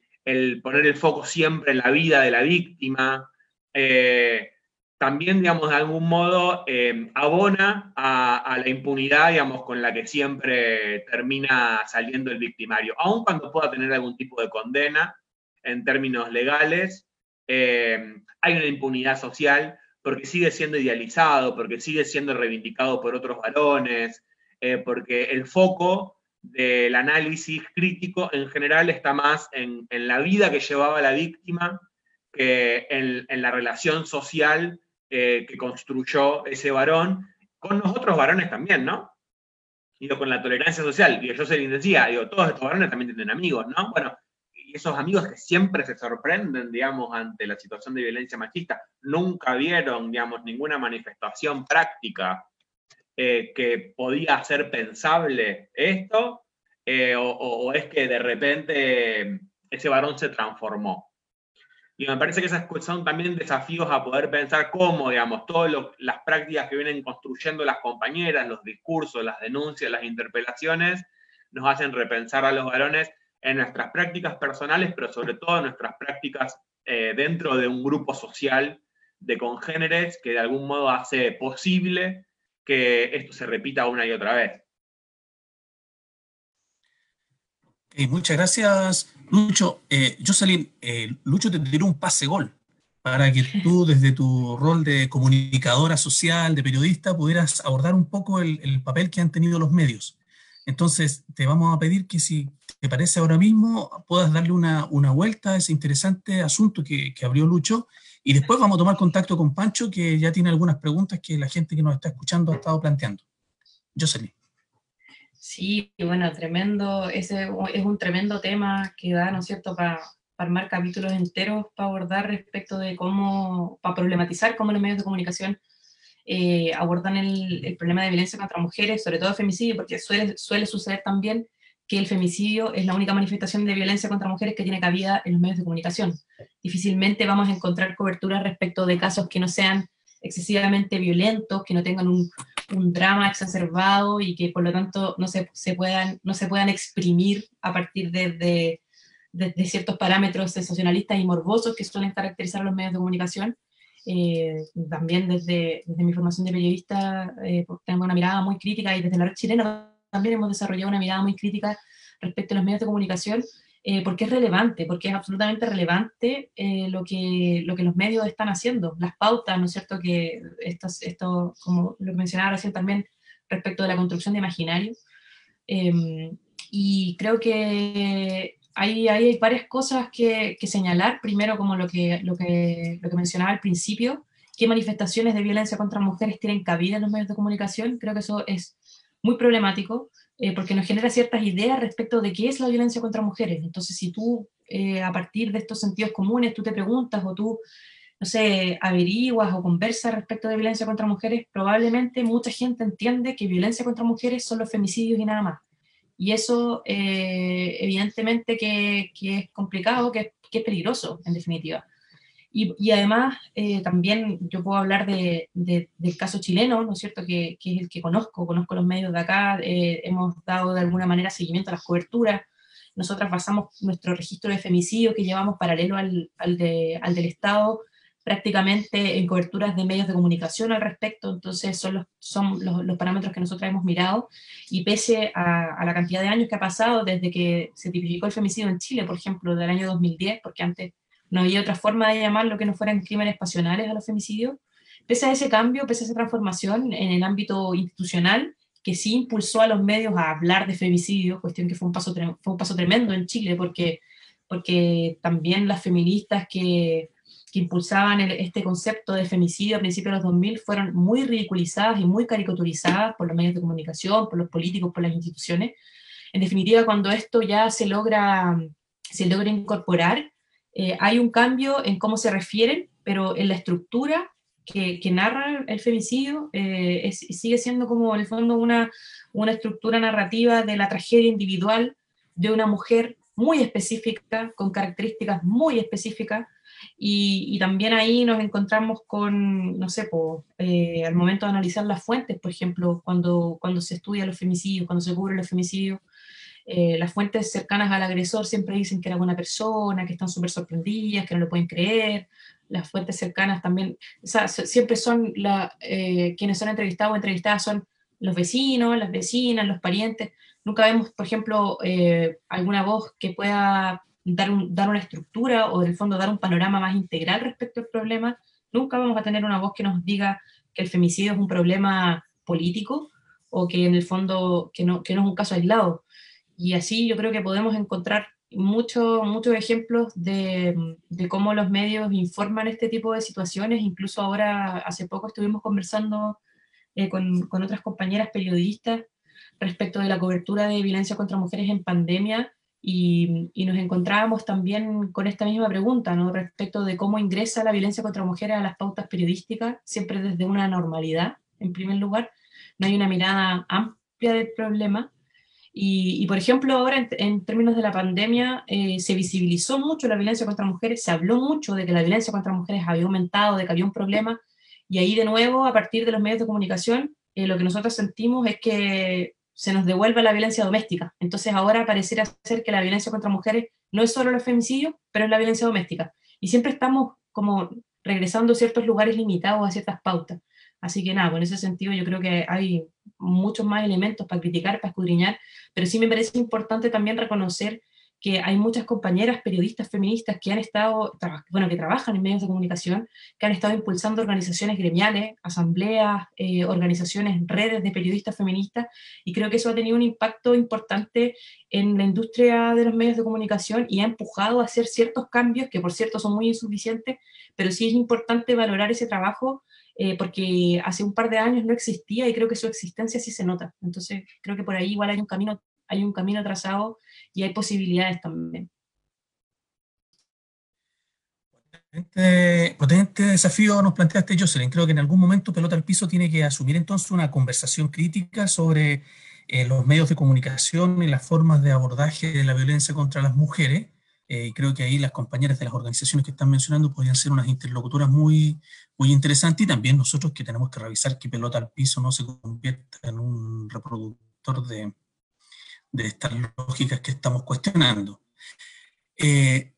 poner el foco siempre en la vida de la víctima, eh, también, digamos, de algún modo eh, abona a, la impunidad, digamos, con la que siempre termina saliendo el victimario, aun cuando pueda tener algún tipo de condena en términos legales, eh, hay una impunidad social porque sigue siendo idealizado, porque sigue siendo reivindicado por otros varones, porque el foco del análisis crítico en general está más en, la vida que llevaba la víctima que en, la relación social eh, que construyó ese varón, con los otros varones también, ¿no? Digo, con la tolerancia social. Digo, yo se les decía, digo, todos estos varones también tienen amigos, ¿no? Bueno, y esos amigos que siempre se sorprenden, digamos, ante la situación de violencia machista, nunca vieron, digamos, ninguna manifestación práctica eh, que podía ser pensable esto, eh, o, es que de repente ese varón se transformó. Y me parece que esas son también desafíos a poder pensar cómo, digamos, todas las prácticas que vienen construyendo las compañeras, los discursos, las denuncias, las interpelaciones, nos hacen repensar a los varones en nuestras prácticas personales, pero sobre todo en nuestras prácticas eh, dentro de un grupo social de congéneres que de algún modo hace posible que esto se repita una y otra vez. muchas gracias, Lucho. Eh, Jocelyn, eh, Lucho te tiró un pase gol para que tú, desde tu rol de comunicadora social, de periodista, pudieras abordar un poco el, papel que han tenido los medios Entonces, te vamos a pedir que si te parece ahora mismo, puedas darle una, vuelta a ese interesante asunto que, abrió Lucho y después vamos a tomar contacto con Pancho, que ya tiene algunas preguntas que la gente que nos está escuchando ha estado planteando. Jocelyn. Sí, bueno, tremendo, ese es un tremendo tema que da, ¿no es cierto?, para armar capítulos enteros para abordar respecto de cómo, para problematizar cómo los medios de comunicación eh, abordan el, problema de violencia contra mujeres, sobre todo femicidio, porque suele, suceder también que el femicidio es la única manifestación de violencia contra mujeres que tiene cabida en los medios de comunicación. Difícilmente vamos a encontrar cobertura respecto de casos que no sean excesivamente violentos, que no tengan un, drama exacerbado y que por lo tanto no se, puedan, no se puedan exprimir a partir de, ciertos parámetros sensacionalistas y morbosos que suelen caracterizar los medios de comunicación. Eh, también desde, desde, mi formación de periodista eh, tengo una mirada muy crítica y desde la red chilena también hemos desarrollado una mirada muy crítica respecto a los medios de comunicación eh, porque es relevante, porque es absolutamente relevante lo, que, lo que los medios están haciendo, las pautas, ¿no es cierto? Que esto, esto como lo que mencionaba recién también respecto de la construcción de imaginario. y creo que hay, hay varias cosas que, señalar. Primero, como lo que, lo, que, lo que mencionaba al principio, qué manifestaciones de violencia contra mujeres tienen cabida en los medios de comunicación. Creo que eso es muy problemático eh, porque nos genera ciertas ideas respecto de qué es la violencia contra mujeres. Entonces, si tú, eh, a partir de estos sentidos comunes, tú te preguntas o tú, no sé, averiguas o conversas respecto de violencia contra mujeres, probablemente mucha gente entiende que violencia contra mujeres son los femicidios y nada más. Y eso, eh, evidentemente, que, es complicado, que, es peligroso, en definitiva. Y, además, eh, también yo puedo hablar de, del caso chileno, ¿no es cierto?, que, es el que conozco, conozco los medios de acá, eh, hemos dado de alguna manera seguimiento a las coberturas. Nosotras basamos nuestro registro de femicidio que llevamos paralelo al, al, al del Estado prácticamente en coberturas de medios de comunicación al respecto, entonces son los, son los, parámetros que nosotros hemos mirado. Y pese a, la cantidad de años que ha pasado desde que se tipificó el femicidio en Chile, por ejemplo, del año 2010, porque antes no había otra forma de llamarlo que no fueran crímenes pasionales a los femicidios, pese a ese cambio, pese a esa transformación en el ámbito institucional, que sí impulsó a los medios a hablar de femicidio, cuestión que fue un paso, fue un paso tremendo en Chile, porque, porque también las feministas que que impulsaban este concepto de femicidio a principios de los 2000 fueron muy ridiculizadas y muy caricaturizadas por los medios de comunicación, por los políticos, por las instituciones. En definitiva, cuando esto ya se logra, se logra incorporar, eh, hay un cambio en cómo se refieren, pero en la estructura que, que narra el femicidio eh, sigue siendo como en el fondo una, una estructura narrativa de la tragedia individual de una mujer muy específica, con características muy específicas, y, también ahí nos encontramos con, no sé, eh, al momento de analizar las fuentes, por ejemplo, cuando, cuando se estudia los femicidios, cuando se cubren los femicidios, eh, las fuentes cercanas al agresor siempre dicen que era buena persona, que están súper sorprendidas, que no lo pueden creer. Las fuentes cercanas también, o sea, siempre son la, eh, quienes son entrevistados o entrevistadas son los vecinos, las vecinas, los parientes. Nunca vemos, por ejemplo, alguna voz que pueda dar, una estructura o, en el fondo, dar un panorama más integral respecto al problema, nunca vamos a tener una voz que nos diga que el femicidio es un problema político o que en el fondo que no, que no es un caso aislado. Y así yo creo que podemos encontrar muchos muchos ejemplos de, de, cómo los medios informan este tipo de situaciones. Incluso ahora, hace poco estuvimos conversando eh, con, con, otras compañeras periodistas respecto de la cobertura de violencia contra mujeres en pandemia y, nos encontrábamos también con esta misma pregunta, ¿no? Respecto de cómo ingresa la violencia contra mujeres a las pautas periodísticas, siempre desde una normalidad, en primer lugar. No hay una mirada amplia del problema. Y, por ejemplo, ahora en, términos de la pandemia, eh, se visibilizó mucho la violencia contra mujeres, se habló mucho de que la violencia contra mujeres había aumentado, de que había un problema. Y ahí, de nuevo, a partir de los medios de comunicación, eh, lo que nosotros sentimos es que se nos devuelve la violencia doméstica. Entonces ahora pareciera ser que la violencia contra mujeres no es solo los femicidios, pero es la violencia doméstica. Y siempre estamos como regresando a ciertos lugares limitados, a ciertas pautas. Así que nada, en ese sentido yo creo que hay muchos más elementos para criticar, para escudriñar, pero sí me parece importante también reconocer que hay muchas compañeras periodistas feministas que han estado, bueno, que trabajan en medios de comunicación, que han estado impulsando organizaciones gremiales, asambleas, eh, organizaciones, redes de periodistas feministas, y creo que eso ha tenido un impacto importante en la industria de los medios de comunicación y ha empujado a hacer ciertos cambios, que por cierto son muy insuficientes, pero sí es importante valorar ese trabajo eh, porque hace un par de años no existía y creo que su existencia sí se nota. Entonces, creo que por ahí igual hay un camino, hay un camino trazado y hay posibilidades también. Potente, desafío nos planteaste, Jocelyn. Creo que en algún momento Pelota al Piso tiene que asumir entonces una conversación crítica sobre eh, los medios de comunicación y las formas de abordaje de la violencia contra las mujeres. Eh, creo que ahí las compañeras de las organizaciones que están mencionando podrían ser unas interlocutoras muy, muy interesantes y también nosotros que tenemos que revisar que pelota al piso no se convierta en un reproductor de, de estas lógicas que estamos cuestionando. Eh,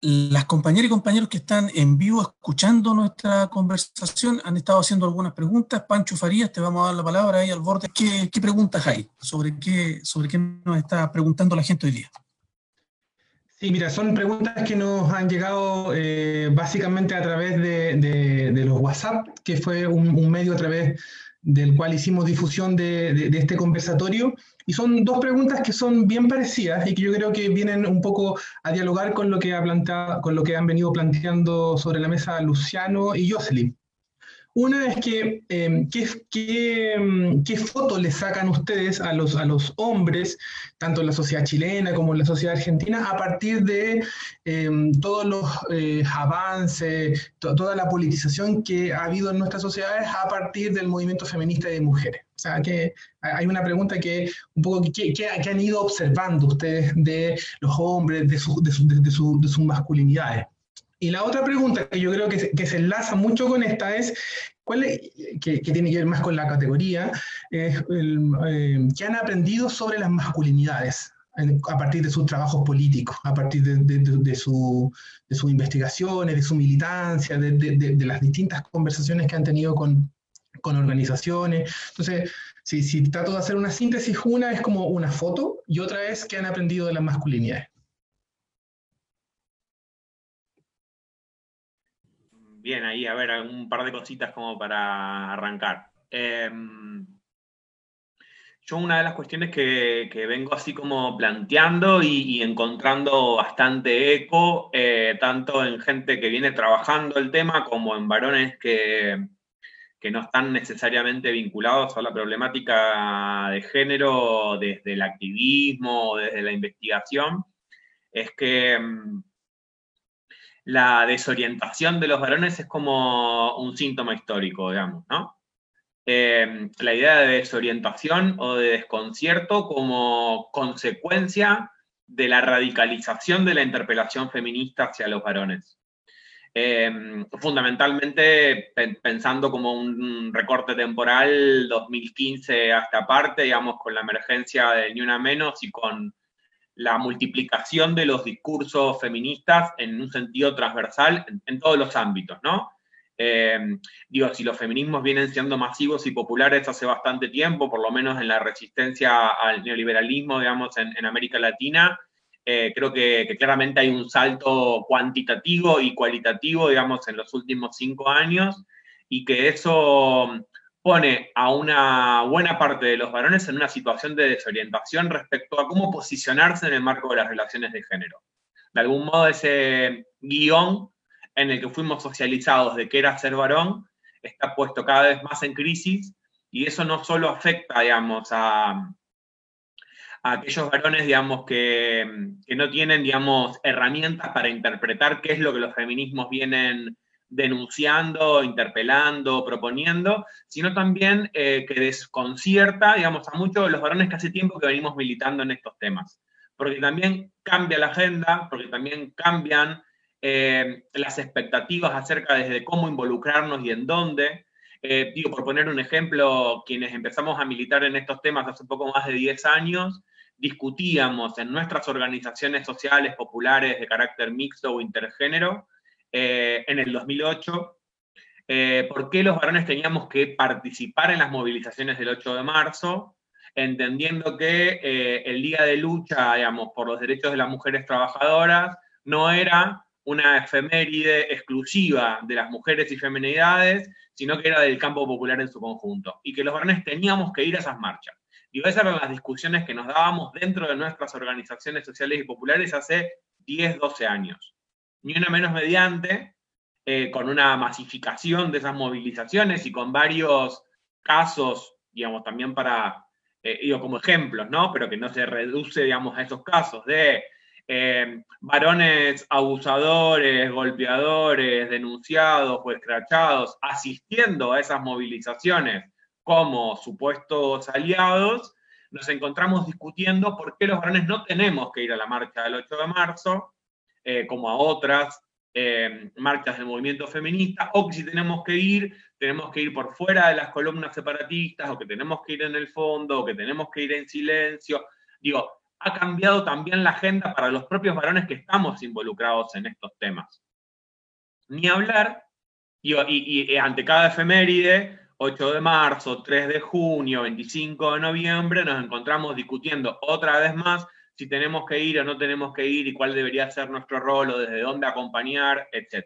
las compañeras y compañeros que están en vivo escuchando nuestra conversación han estado haciendo algunas preguntas. Pancho Farías, te vamos a dar la palabra ahí al borde. ¿Qué, preguntas hay? ¿Sobre qué, ¿Sobre qué nos está preguntando la gente hoy día? Sí, mira, son preguntas que nos han llegado eh, básicamente a través de, los WhatsApp, que fue un, medio a través del cual hicimos difusión de, este conversatorio. Y son dos preguntas que son bien parecidas y que yo creo que vienen un poco a dialogar con lo que, ha planteado, con lo que han venido planteando sobre la mesa Luciano y Jocelyn. Una es que, em, em, ¿qué, foto le sacan ustedes a los, a los hombres, tanto en la sociedad chilena como en la sociedad argentina, a partir de em, todos los eh, avances, toda la politización que ha habido en nuestras sociedades a partir del movimiento feminista de mujeres? O sea, que hay una pregunta que un poco, ¿qué, han ido observando ustedes de los hombres, de, de, de sus masculinidades? Y la otra pregunta que yo creo que se, que enlaza mucho con esta es, ¿cuál que, tiene que ver más con la categoría, es eh, ¿qué han aprendido sobre las masculinidades a partir de sus trabajos políticos, a partir de, su, sus investigaciones, de su militancia, de, las distintas conversaciones que han tenido con, organizaciones? Entonces, si, si trato de hacer una síntesis, una es como una foto y otra es qué han aprendido de las masculinidades. Bien, ahí, a ver, un par de cositas como para arrancar. Em, yo una de las cuestiones que, vengo así como planteando y, encontrando bastante eco, eh, tanto en gente que viene trabajando el tema como en varones que, que no están necesariamente vinculados a la problemática de género desde el activismo o desde la investigación, es que em, la desorientación de los varones es como un síntoma histórico, digamos, ¿no? Eh, la idea de desorientación o de desconcierto como consecuencia de la radicalización de la interpelación feminista hacia los varones. Eh, fundamentalmente pensando como un recorte temporal 2015 hasta parte, digamos, con la emergencia de Ni Una Menos y con la multiplicación de los discursos feministas en un sentido transversal en, todos los ámbitos, ¿no? Eh, digo, si los feminismos vienen siendo masivos y populares hace bastante tiempo, por lo menos en la resistencia al neoliberalismo, digamos, en, América Latina, eh, creo que, que, claramente hay un salto cuantitativo y cualitativo, digamos, en los últimos cinco años, y que eso pone a una buena parte de los varones en una situación de desorientación respecto a cómo posicionarse en el marco de las relaciones de género. De algún modo ese guion en el que fuimos socializados de qué era ser varón está puesto cada vez más en crisis y eso no solo afecta, digamos, a, a aquellos varones, digamos, que, que, no tienen, digamos, herramientas para interpretar qué es lo que los feminismos vienen denunciando, interpelando, proponiendo, sino también eh, que desconcierta, digamos, a muchos de los varones que hace tiempo que venimos militando en estos temas. Porque también cambia la agenda, porque también cambian eh, las expectativas acerca de cómo involucrarnos y en dónde. Eh, digo, por poner un ejemplo, quienes empezamos a militar en estos temas hace poco más de 10 años, discutíamos en nuestras organizaciones sociales populares de carácter mixto o intergénero, eh, en el 2008, eh, por qué los varones teníamos que participar en las movilizaciones del 8 de marzo, entendiendo que eh, el día de lucha, digamos, por los derechos de las mujeres trabajadoras no era una efeméride exclusiva de las mujeres y feminidades, sino que era del campo popular en su conjunto, y que los varones teníamos que ir a esas marchas. Y esas eran las discusiones que nos dábamos dentro de nuestras organizaciones sociales y populares hace 10, 12 años. Ni una menos mediante, eh, con una masificación de esas movilizaciones y con varios casos, digamos, también para, eh, como ejemplos, ¿no? Pero que no se reduce, digamos, a esos casos de eh, varones abusadores, golpeadores, denunciados o escrachados asistiendo a esas movilizaciones como supuestos aliados, nos encontramos discutiendo por qué los varones no tenemos que ir a la marcha del 8 de marzo, eh, como a otras eh, marchas del movimiento feminista, o que si tenemos que ir, tenemos que ir por fuera de las columnas separatistas, o que tenemos que ir en el fondo, o que tenemos que ir en silencio. Digo, ha cambiado también la agenda para los propios varones que estamos involucrados en estos temas. Ni hablar, y, ante cada efeméride, 8 de marzo, 3 de junio, 25 de noviembre, nos encontramos discutiendo otra vez más si tenemos que ir o no tenemos que ir y cuál debería ser nuestro rol o desde dónde acompañar, etc.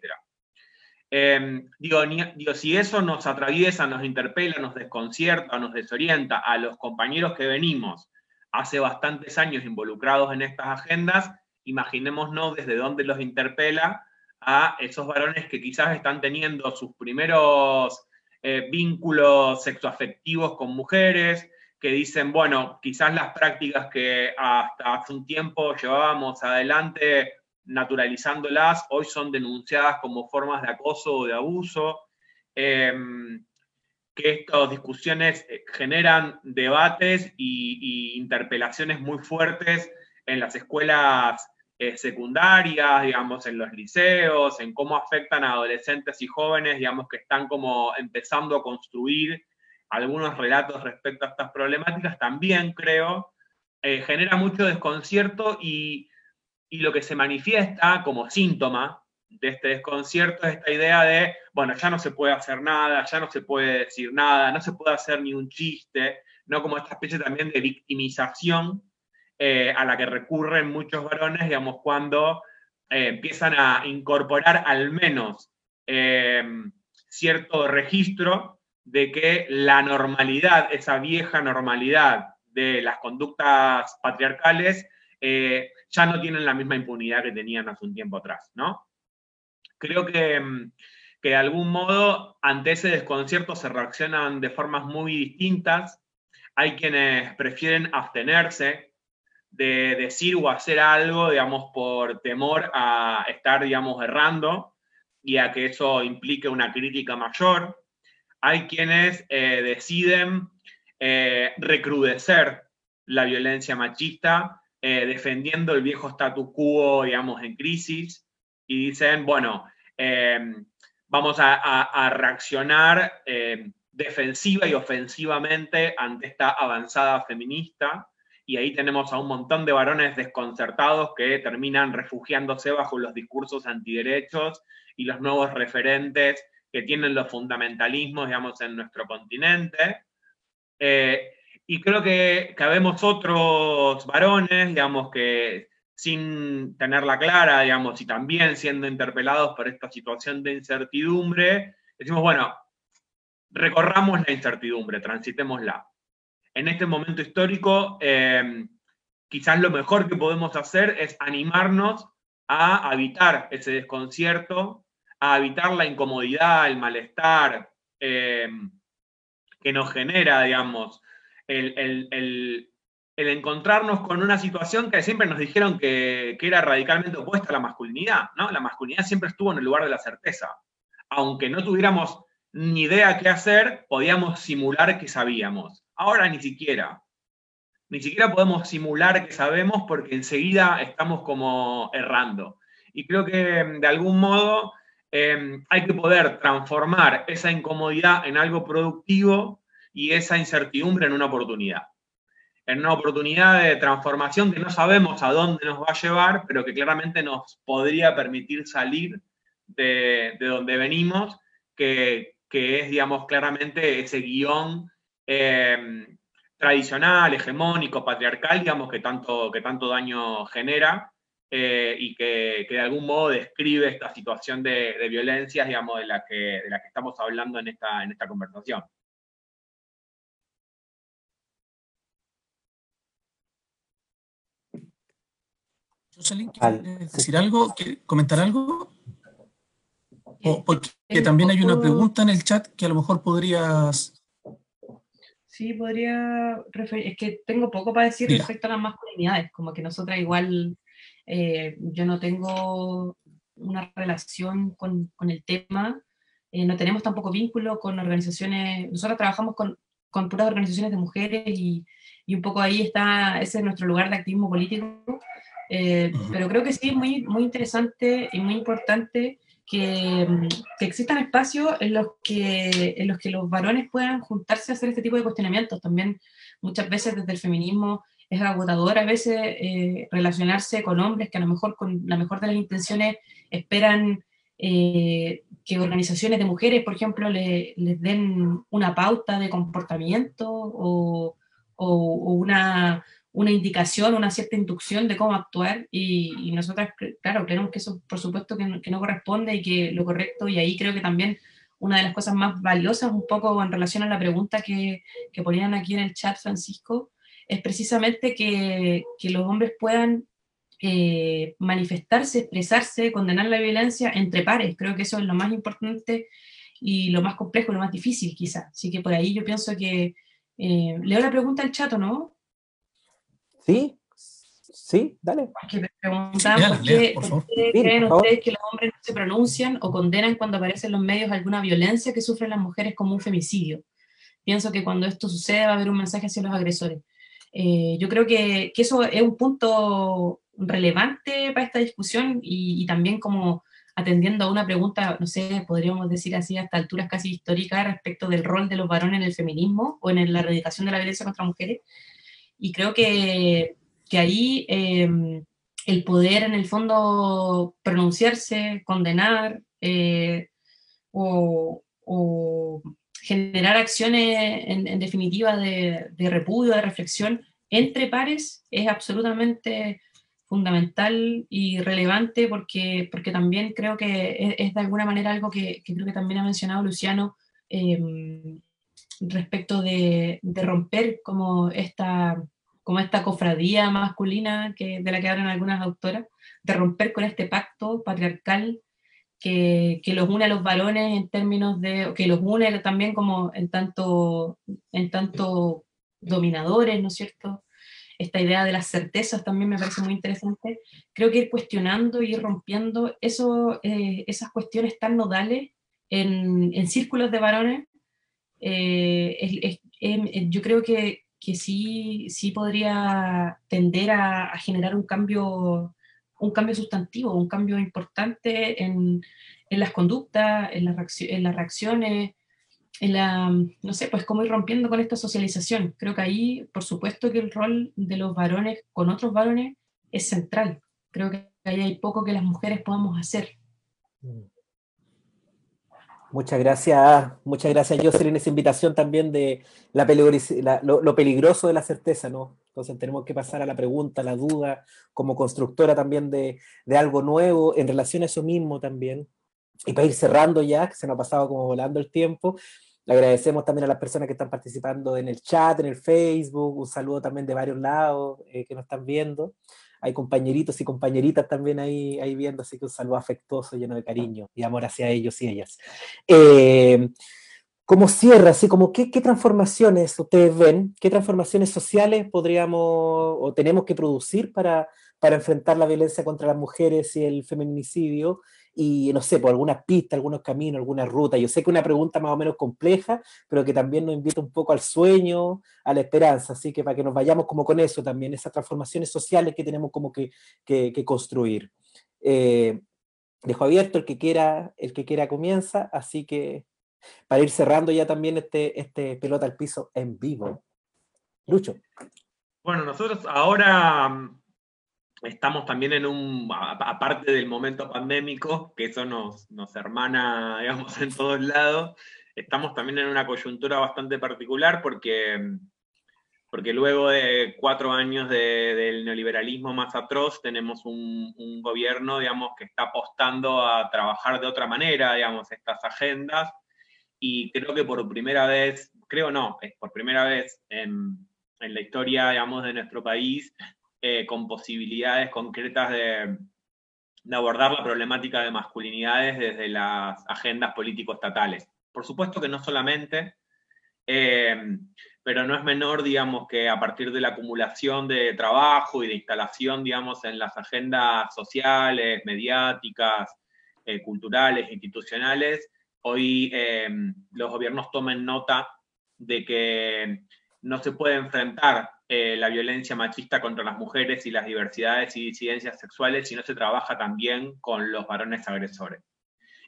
Em, digo, digo, si eso nos atraviesa, nos interpela, nos desconcierta, nos desorienta a los compañeros que venimos hace bastantes años involucrados en estas agendas, imaginémonos desde dónde los interpela a esos varones que quizás están teniendo sus primeros eh, vínculos sexoafectivos con mujeres, que dicen, bueno, quizás las prácticas que hasta hace un tiempo llevábamos adelante naturalizándolas, hoy son denunciadas como formas de acoso o de abuso. Em, que estas discusiones eh, generan debates e interpelaciones muy fuertes en las escuelas eh, secundarias, digamos, en los liceos, en cómo afectan a adolescentes y jóvenes, digamos, que están como empezando a construir algunos relatos respecto a estas problemáticas, también creo, eh, genera mucho desconcierto y, y lo que se manifiesta como síntoma de este desconcierto es esta idea de, bueno, ya no se puede hacer nada, ya no se puede decir nada, no se puede hacer ni un chiste, ¿no? Como esta especie también de victimización eh, a la que recurren muchos varones, digamos, cuando eh, empiezan a incorporar al menos eh, cierto registro de que la normalidad, esa vieja normalidad de las conductas patriarcales, ya no tienen la misma impunidad que tenían hace un tiempo atrás, ¿no? creo mm, que, de algún modo ante ese desconcierto se reaccionan de formas muy distintas. Hay quienes prefieren abstenerse de decir o hacer algo, digamos, por temor a estar, digamos, errando y a que eso implique una crítica mayor. Hay quienes eh, deciden eh, recrudecer la violencia machista, eh, defendiendo el viejo statu quo, digamos, en crisis, y dicen, bueno, Em, vamos a, reaccionar em, defensiva y ofensivamente ante esta avanzada feminista. Y ahí tenemos a un montón de varones desconcertados que terminan refugiándose bajo los discursos antiderechos y los nuevos referentes que tienen los fundamentalismos, digamos, en nuestro continente. Eh, y creo que, que otros varones, digamos, que sin tenerla clara, digamos, y también siendo interpelados por esta situación de incertidumbre, decimos, bueno, recorramos la incertidumbre, transitémosla. En este momento histórico, em, quizás lo mejor que podemos hacer es animarnos a habitar ese desconcierto, a evitar la incomodidad, el malestar em, que nos genera, digamos, el, el encontrarnos con una situación que siempre nos dijeron que, era radicalmente opuesta a la masculinidad, ¿no? La masculinidad siempre estuvo en el lugar de la certeza. Aunque no tuviéramos ni idea qué hacer, podíamos simular que sabíamos. Ahora ni siquiera. Ni siquiera podemos simular que sabemos porque enseguida estamos como errando. Y creo que de algún modo em, hay que poder transformar esa incomodidad en algo productivo y esa incertidumbre en una oportunidad. En una oportunidad de transformación que no sabemos a dónde nos va a llevar, pero que claramente nos podría permitir salir de, donde venimos, que, es, digamos, claramente ese guion eh, tradicional, hegemónico, patriarcal, digamos, que tanto, que tanto daño genera eh, y que, de algún modo describe esta situación de, de violencias, digamos, de la, que, de la que estamos hablando en esta, en esta conversación. Jocelyn, ¿quieres decir algo? comentar algo? porque también hay una pregunta en el chat que a lo mejor podrías... Sí, podría referir, es que tengo poco para decir respecto a las masculinidades, como que nosotras igual, eh, yo no tengo una relación con, con el tema, eh, no tenemos tampoco vínculo con organizaciones, nosotros trabajamos con, con puras organizaciones de mujeres y, y, un poco ahí está, ese es nuestro lugar de activismo político, eh, pero creo que sí es muy, muy interesante y muy importante que, mm, que, existan espacios en los que, en los que los varones puedan juntarse a hacer este tipo de cuestionamientos. También muchas veces desde el feminismo es agotador a veces eh, relacionarse con hombres que a lo mejor con la mejor de las intenciones esperan eh, que organizaciones de mujeres, por ejemplo, les den una pauta de comportamiento o, o una, una indicación, una cierta inducción de cómo actuar. Y, y nosotras, claro, creemos que eso por supuesto que no, corresponde y que lo correcto, y ahí creo que también una de las cosas más valiosas un poco en relación a la pregunta que, que ponían aquí en el chat, Francisco, es precisamente que, que los hombres puedan eh, manifestarse, expresarse, condenar la violencia entre pares. Creo que eso es lo más importante y lo más complejo, lo más difícil quizá. Así que por ahí yo pienso que... Eh, leo la pregunta al chat, ¿no? Sí, sí, dale. Porque me preguntaban por qué, creen ustedes que los hombres no se pronuncian o condenan cuando aparecen en los medios alguna violencia que sufren las mujeres como un femicidio. Pienso que cuando esto sucede va a haber un mensaje hacia los agresores. Eh, yo creo que, eso es un punto relevante para esta discusión y, y, también como atendiendo a una pregunta, no sé, podríamos decir así, hasta alturas casi históricas respecto del rol de los varones en el feminismo o en la erradicación de la violencia contra mujeres. Y creo que, que ahí em, el poder en el fondo pronunciarse, condenar eh, o, generar acciones en, definitiva de, repudio, de reflexión entre pares es absolutamente fundamental y relevante porque, porque también creo que es, de alguna manera algo que, creo que también ha mencionado Luciano em, respecto de, de, romper como esta, como esta cofradía masculina que, de la que hablan algunas autoras, de romper con este pacto patriarcal que, que, los une a los varones en términos de, que los une también como en tanto, en tanto dominadores, ¿no es cierto? Esta idea de las certezas también me parece muy interesante. Creo que ir cuestionando y ir rompiendo eso, eh, esas cuestiones tan nodales en, en círculos de varones, eh, yo creo que, que sí, sí podría tender a, generar un cambio, un cambio sustantivo, un cambio importante en, en las conductas, en, en las reacciones, en la, no sé, pues cómo ir rompiendo con esta socialización. Creo que ahí, por supuesto que el rol de los varones con otros varones es central. Creo que ahí hay poco que las mujeres podamos hacer. Muchas gracias, muchas gracias Jocelyn, esa invitación también de la, lo, peligroso de la certeza, ¿no? Entonces tenemos que pasar a la pregunta, a la duda, como constructora también de, algo nuevo en relación a eso mismo también. Y para ir cerrando ya, que se nos ha pasado como volando el tiempo, le agradecemos también a las personas que están participando en el chat, en el Facebook, un saludo también de varios lados eh, que nos están viendo hay compañeritos y compañeritas también ahí, ahí viendo, así que un saludo afectuoso, lleno de cariño y amor hacia ellos y ellas. Eh, como cierra, así como qué, qué, transformaciones ustedes ven, qué transformaciones sociales podríamos o tenemos que producir para, para enfrentar la violencia contra las mujeres y el feminicidio y no sé, por algunas pistas, algunos caminos, alguna ruta. Yo sé que una pregunta más o menos compleja, pero que también nos invita un poco al sueño, a la esperanza, así que para que nos vayamos como con eso también, esas transformaciones sociales que tenemos como que, que, construir. Eh, dejo abierto, el que quiera, el que quiera comienza, así que para ir cerrando ya también este, este pelota al piso en vivo. Lucho. Bueno, nosotros ahora estamos también en un, aparte del momento pandémico, que eso nos, nos hermana, digamos, en todos lados, estamos también en una coyuntura bastante particular porque porque luego de cuatro años del neoliberalismo más atroz, tenemos un, gobierno, digamos, que está apostando a trabajar de otra manera, digamos, estas agendas, y creo que por primera vez, creo no, es por primera vez en, la historia, digamos, de nuestro país, eh, con posibilidades concretas de, abordar la problemática de masculinidades desde las agendas político-estatales. Por supuesto que no solamente, eh, pero no es menor, digamos, que a partir de la acumulación de trabajo y de instalación, digamos, en las agendas sociales, mediáticas, eh, culturales, institucionales, hoy em, los gobiernos tomen nota de que no se puede enfrentar eh, la violencia machista contra las mujeres y las diversidades y disidencias sexuales si no se trabaja también con los varones agresores.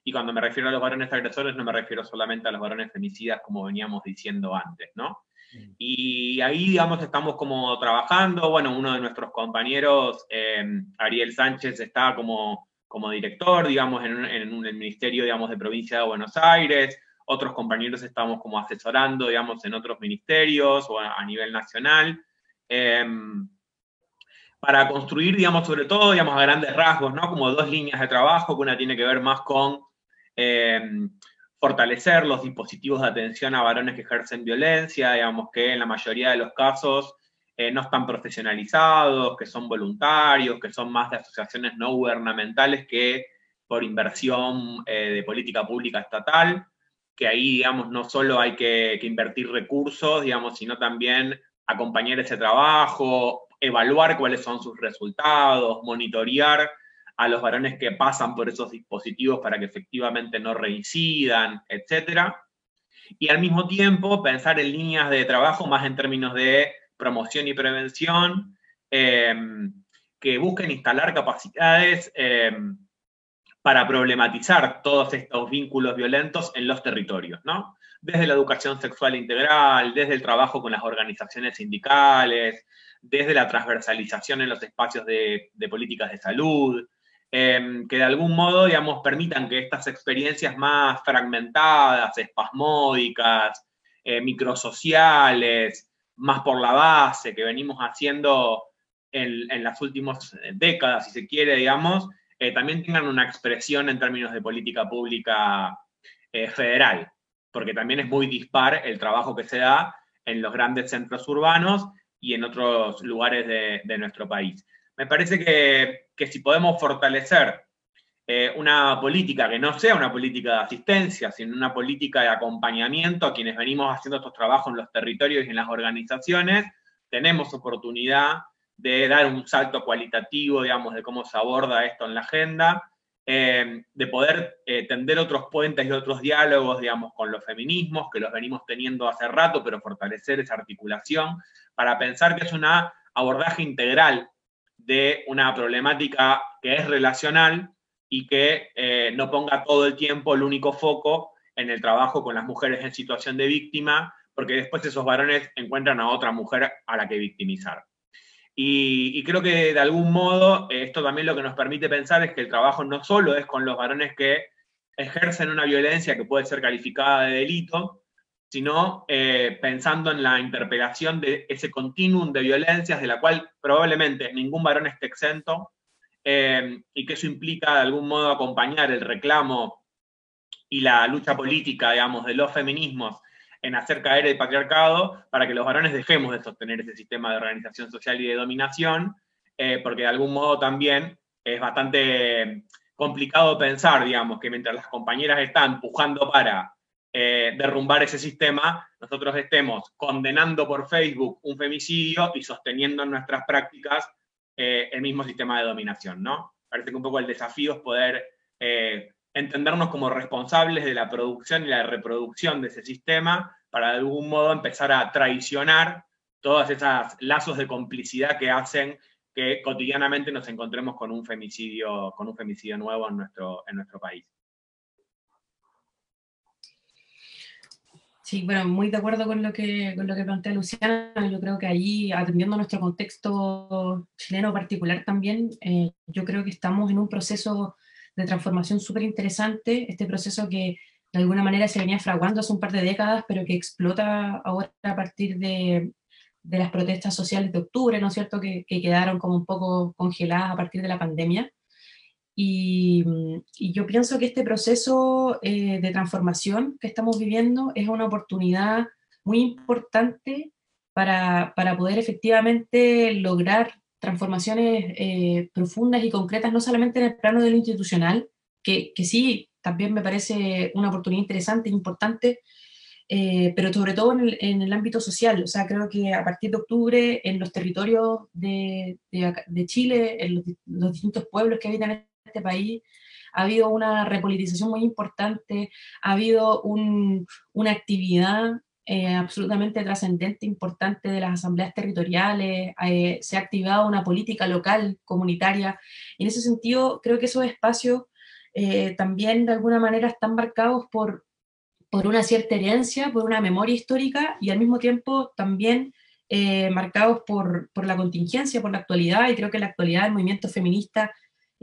Y cuando me refiero a los varones agresores, no me refiero solamente a los varones femicidas, como veníamos diciendo antes, ¿no? Y ahí, digamos, estamos como trabajando. Bueno, uno de nuestros compañeros, em, Ariel Sánchez, está como, como director, digamos, en, en, el Ministerio, digamos, de Provincia de Buenos Aires. Otros compañeros estamos como asesorando, digamos, en otros ministerios o a, nivel nacional. Em, para construir, digamos, sobre todo, digamos, a grandes rasgos, ¿no? Como dos líneas de trabajo, que una tiene que ver más con em, fortalecer los dispositivos de atención a varones que ejercen violencia, digamos que en la mayoría de los casos eh, no están profesionalizados, que son voluntarios, que son más de asociaciones no gubernamentales que por inversión eh, de política pública estatal, que ahí, digamos, no solo hay que, que invertir recursos, digamos, sino también acompañar ese trabajo, evaluar cuáles son sus resultados, monitorear a los varones que pasan por esos dispositivos para que efectivamente no reincidan, etc. Y al mismo tiempo pensar en líneas de trabajo más en términos de promoción y prevención, em, que busquen instalar capacidades em, para problematizar todos estos vínculos violentos en los territorios, ¿no? Desde la educación sexual integral, desde el trabajo con las organizaciones sindicales, desde la transversalización en los espacios de políticas de salud, Em, que de algún modo, digamos, permitan que estas experiencias más fragmentadas, espasmódicas, eh, microsociales, más por la base, que venimos haciendo en, las últimas décadas, si se quiere, digamos, eh, también tengan una expresión en términos de política pública eh, federal, porque también es muy dispar el trabajo que se da en los grandes centros urbanos y en otros lugares de nuestro país. Me parece que, si podemos fortalecer eh, una política que no sea una política de asistencia, sino una política de acompañamiento a quienes venimos haciendo estos trabajos en los territorios y en las organizaciones, tenemos oportunidad de dar un salto cualitativo, digamos, de cómo se aborda esto en la agenda, eh, de poder eh, tender otros puentes y otros diálogos, digamos, con los feminismos, que los venimos teniendo hace rato, pero fortalecer esa articulación para pensar que es un abordaje integral de una problemática que es relacional y que eh, no ponga todo el tiempo el único foco en el trabajo con las mujeres en situación de víctima, porque después esos varones encuentran a otra mujer a la que victimizar. Y, creo que de algún modo esto también lo que nos permite pensar es que el trabajo no solo es con los varones que ejercen una violencia que puede ser calificada de delito, sino eh, pensando en la interpelación de ese continuum de violencias de la cual probablemente ningún varón esté exento eh, y que eso implica de algún modo acompañar el reclamo y la lucha política, digamos, de los feminismos en hacer caer el patriarcado para que los varones dejemos de sostener ese sistema de organización social y de dominación, eh, porque de algún modo también es bastante complicado pensar, digamos, que mientras las compañeras están empujando para eh, derrumbar ese sistema, nosotros estemos condenando por Facebook un femicidio y sosteniendo en nuestras prácticas eh, el mismo sistema de dominación, ¿no? Parece que un poco el desafío es poder eh, entendernos como responsables de la producción y la reproducción de ese sistema para de algún modo empezar a traicionar todos esos lazos de complicidad que hacen que cotidianamente nos encontremos con un femicidio, con un femicidio nuevo en nuestro, en nuestro país. Sí, bueno, muy de acuerdo con lo que, con lo que plantea Luciana. Yo creo que allí, atendiendo nuestro contexto chileno particular también, eh, yo creo que estamos en un proceso de transformación súper interesante, este proceso que de alguna manera se venía fraguando hace un par de décadas, pero que explota ahora a partir de, de las protestas sociales de octubre, ¿no es cierto?, que, quedaron como un poco congeladas a partir de la pandemia. Y, yo pienso que este proceso eh, de transformación que estamos viviendo es una oportunidad muy importante para, para poder efectivamente lograr transformaciones eh, profundas y concretas, no solamente en el plano de lo institucional, que, que sí, también me parece una oportunidad interesante e importante, eh, pero sobre todo en el, ámbito social. O sea, creo que a partir de octubre, en los territorios de, de, Chile, en los, distintos pueblos que habitan este país, ha habido una repolitización muy importante, ha habido una actividad eh, absolutamente trascendente, importante de las asambleas territoriales, eh, se ha activado una política local, comunitaria, y en ese sentido creo que esos espacios también de alguna manera están marcados por, por una cierta herencia, por una memoria histórica y al mismo tiempo también eh, marcados por, por, la contingencia, por la actualidad, y creo que la actualidad el movimiento feminista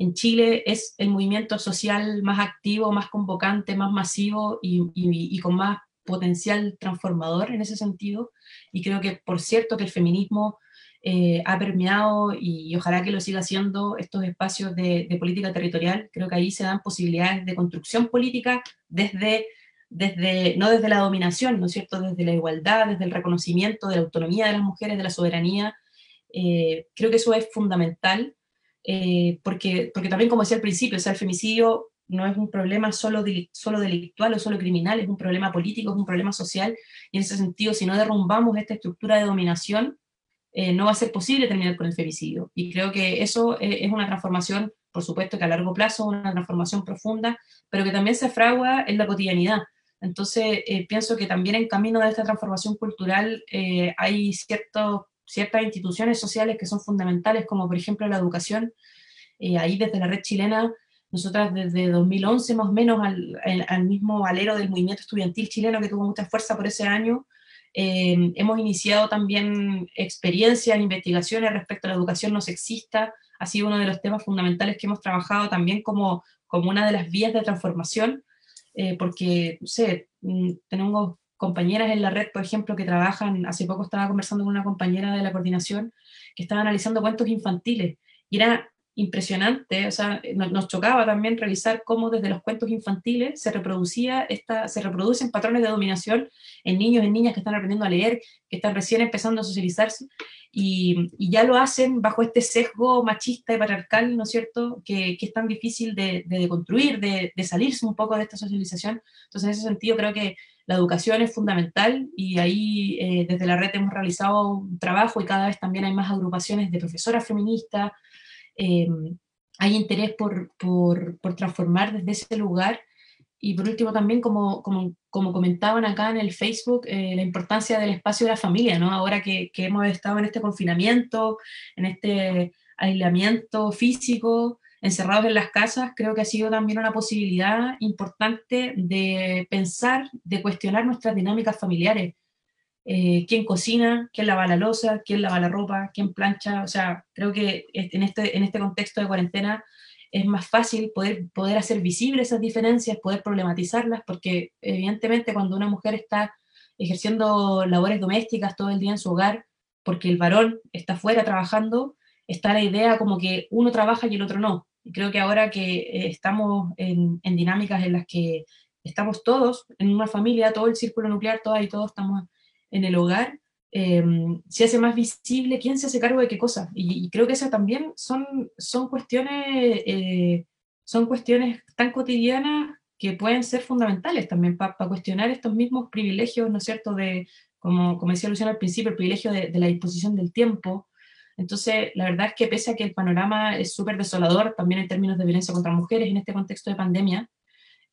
en Chile es el movimiento social más activo, más convocante, más masivo y, y, con más potencial transformador en ese sentido. Y creo que, por cierto, que el feminismo eh, ha permeado y, ojalá que lo siga haciendo estos espacios de, de política territorial. Creo que ahí se dan posibilidades de construcción política desde desde, no desde la dominación, ¿no es cierto?, desde la igualdad, desde el reconocimiento de la autonomía de las mujeres, de la soberanía. Eh, creo que eso es fundamental, eh, porque, porque también, como decía al principio, o sea, el femicidio no es un problema solo, solo delictual o solo criminal, es un problema político, es un problema social, y en ese sentido, si no derrumbamos esta estructura de dominación, eh, no va a ser posible terminar con el femicidio. Y creo que eso es una transformación, por supuesto que a largo plazo, una transformación profunda, pero que también se fragua en la cotidianidad. Entonces, eh, pienso que también en camino de esta transformación cultural eh, hay ciertas instituciones sociales que son fundamentales, como por ejemplo la educación. Eh, ahí desde la red chilena, nosotras desde 2011 más o menos, al, mismo alero del movimiento estudiantil chileno que tuvo mucha fuerza por ese año, hemos iniciado también experiencias, investigaciones respecto a la educación no sexista. Ha sido uno de los temas fundamentales que hemos trabajado también como, como una de las vías de transformación eh, porque, no sé, mm, tenemos compañeras en la red, por ejemplo, que trabajan, hace poco estaba conversando con una compañera de la coordinación que estaba analizando cuentos infantiles y era impresionante, o sea, nos, chocaba también revisar cómo desde los cuentos infantiles se reproducía esta, se reproducen patrones de dominación en niños, en niñas que están aprendiendo a leer, que están recién empezando a socializarse, y, ya lo hacen bajo este sesgo machista y patriarcal, ¿no es cierto?, que, es tan difícil de, de construir, de, de, salirse un poco de esta socialización. Entonces, en ese sentido, creo que la educación es fundamental y ahí eh, desde la red hemos realizado trabajo y cada vez también hay más agrupaciones de profesoras feministas, eh, hay interés por, por, transformar desde ese lugar. Y por último también, como, como, como comentaban acá en el Facebook, eh, la importancia del espacio de la familia, ¿no? Ahora que, hemos estado en este confinamiento, en este aislamiento físico, encerrados en las casas, creo que ha sido también una posibilidad importante de pensar, de cuestionar nuestras dinámicas familiares, eh, quién cocina, quién lava la losa, quién lava la ropa, quién plancha. O sea, creo que en este, en este contexto de cuarentena es más fácil poder, poder hacer visibles esas diferencias, poder problematizarlas, porque evidentemente cuando una mujer está ejerciendo labores domésticas todo el día en su hogar, porque el varón está fuera trabajando, está la idea como que uno trabaja y el otro no. Y creo que ahora que eh, estamos en, en dinámicas en las que estamos todos en una familia, todo el círculo nuclear, todas y todos estamos en el hogar, eh, se hace más visible quién se hace cargo de qué cosa. Y, creo que esas también son, son, cuestiones, eh, son cuestiones tan cotidianas que pueden ser fundamentales también para cuestionar estos mismos privilegios, ¿no es cierto?, de, como, como decía Luciano al principio, el privilegio de, la disposición del tiempo. Entonces, la verdad es que pese a que el panorama es súper desolador, también en términos de violencia contra mujeres en este contexto de pandemia,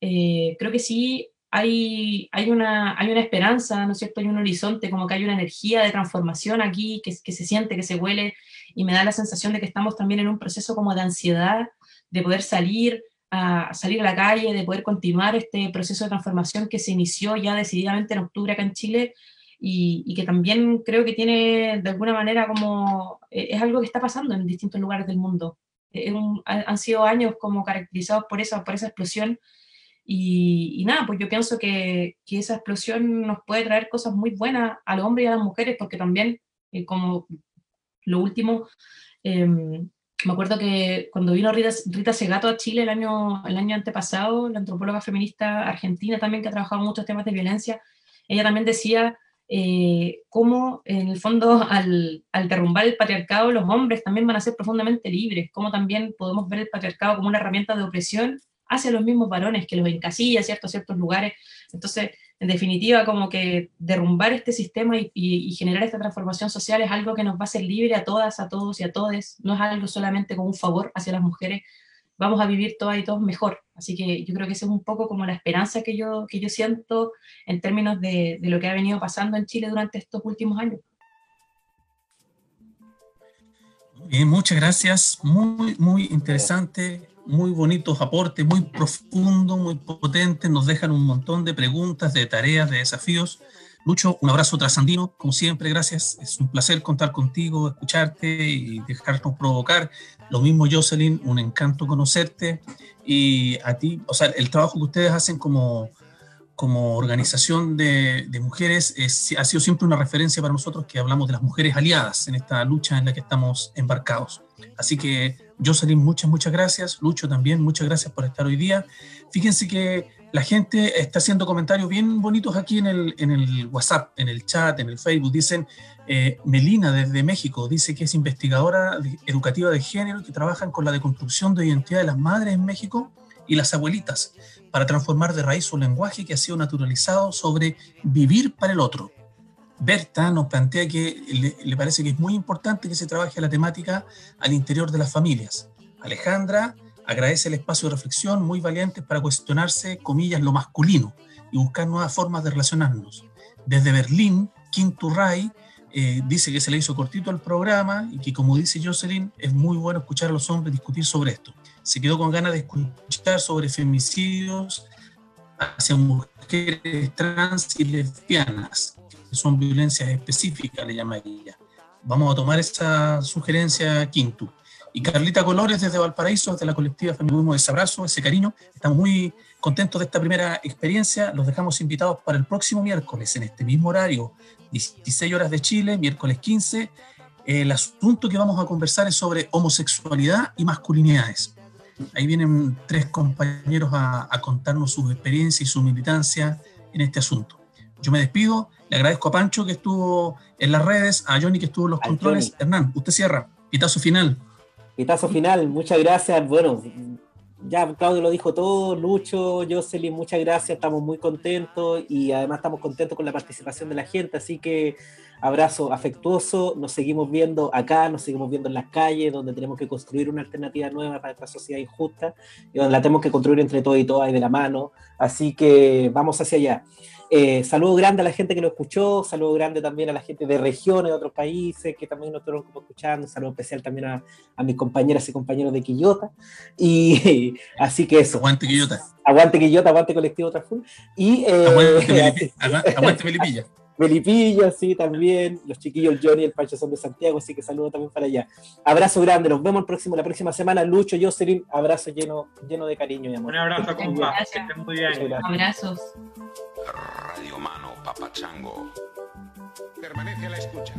eh, creo que sí hay, hay, una, hay una esperanza, ¿no es cierto? Hay un horizonte, como que hay una energía de transformación aquí que, que se siente, que se huele, y me da la sensación de que estamos también en un proceso como de ansiedad, de poder salir a, salir a la calle, de poder continuar este proceso de transformación que se inició ya decididamente en octubre acá en Chile, y, y, que también creo que tiene de alguna manera como, eh, es algo que está pasando en distintos lugares del mundo. han sido años como caracterizados por, eso, por esa explosión y, nada, pues yo pienso que, que, esa explosión nos puede traer cosas muy buenas al hombre y a las mujeres, porque también como lo último, em, me acuerdo que cuando vino Rita, Rita, Segato a Chile el año, el año antepasado, la antropóloga feminista argentina también que ha trabajado muchos temas de violencia, ella también decía eh, cómo en el fondo al, al, derrumbar el patriarcado los hombres también van a ser profundamente libres, cómo también podemos ver el patriarcado como una herramienta de opresión hacia los mismos varones que los encasilla ciertos ciertos lugares. Entonces, en definitiva, como que derrumbar este sistema y, generar esta transformación social es algo que nos va a hacer libre a todas, a todos y a todes. No es algo solamente como un favor hacia las mujeres. Vamos a vivir todas y todos mejor. Así que yo creo que esa es un poco como la esperanza que yo, que yo siento en términos de, de lo que ha venido pasando en Chile durante estos últimos años. Bien, muchas gracias. Muy, muy interesante muy bonitos aportes, muy profundos, muy potentes, nos dejan un montón de preguntas, de tareas, de desafíos. Lucho, un abrazo trasandino, como siempre, gracias. Es un placer contar contigo, escucharte y dejarnos provocar. Lo mismo, Jocelyn, un encanto conocerte. Y a ti, o sea, el trabajo que ustedes hacen como, como organización de, de mujeres es, ha sido siempre una referencia para nosotros que hablamos de las mujeres aliadas en esta lucha en la que estamos embarcados. Así que Jocelyn, muchas, muchas gracias. Lucho también, muchas gracias por estar hoy día. Fíjense que la gente está haciendo comentarios bien bonitos aquí en el, WhatsApp, en el chat, en el Facebook. Dicen, eh, Melina desde México dice que es investigadora educativa de género que trabajan con la deconstrucción de identidad de las madres en México y las abuelitas para transformar de raíz su lenguaje que ha sido naturalizado sobre vivir para el otro. Berta nos plantea que le, parece que es muy importante que se trabaje la temática al interior de las familias. Alejandra agradece el espacio de reflexión muy valiente para cuestionarse, comillas, lo masculino y buscar nuevas formas de relacionarnos. Desde Berlín, Kim Turray eh, dice que se le hizo cortito el programa y que, como dice Jocelyn, es muy bueno escuchar a los hombres discutir sobre esto. Se quedó con ganas de escuchar sobre femicidios hacia mujeres trans y lesbianas son violencias específicas, le llama ella. Vamos a tomar esa sugerencia quinto. Y Carlita Colores desde Valparaíso, desde la colectiva Feminismo, ese abrazo, ese cariño. Estamos muy contentos de esta primera experiencia. Los dejamos invitados para el próximo miércoles, en este mismo horario, 16 horas de Chile, miércoles 15. El asunto que vamos a conversar es sobre homosexualidad y masculinidades. Ahí vienen tres compañeros a, a contarnos sus experiencias y su militancia en este asunto. Yo me despido, le agradezco a Pancho que estuvo en las redes, a Johnny que estuvo en los controles. Hernán, usted cierra. Pitazo final. Pitazo final, muchas gracias. Bueno, ya Claudio lo dijo todo, Lucho, Jocelyn, muchas gracias, estamos muy contentos y además estamos contentos con la participación de la gente, así que abrazo afectuoso, nos seguimos viendo acá, nos seguimos viendo en las calles, donde tenemos que construir una alternativa nueva para esta sociedad injusta y donde la tenemos que construir entre todos y todas y de la mano, así que vamos hacia allá. Eh, saludo grande a la gente que lo escuchó, saludo grande también a la gente de regiones, de otros países que también nos estuvieron escuchando, saludo especial también a, mis compañeras y compañeros de Quillota. Y así que eso. Aguante Quillota. Aguante Quillota, aguante colectivo Traful. Y, eh, aguante, aguante Melipilla. Melipilla, sí, también. Los chiquillos, el Johnny y el Pancho son de Santiago, así que saludo también para allá. Abrazo grande, nos vemos el próximo, la próxima semana. Lucho, Jocelyn, abrazo lleno, lleno de cariño y amor. Un abrazo, compa. Que estén muy bien. Abrazos. Radio Mano Papachango. Permanece a la escucha.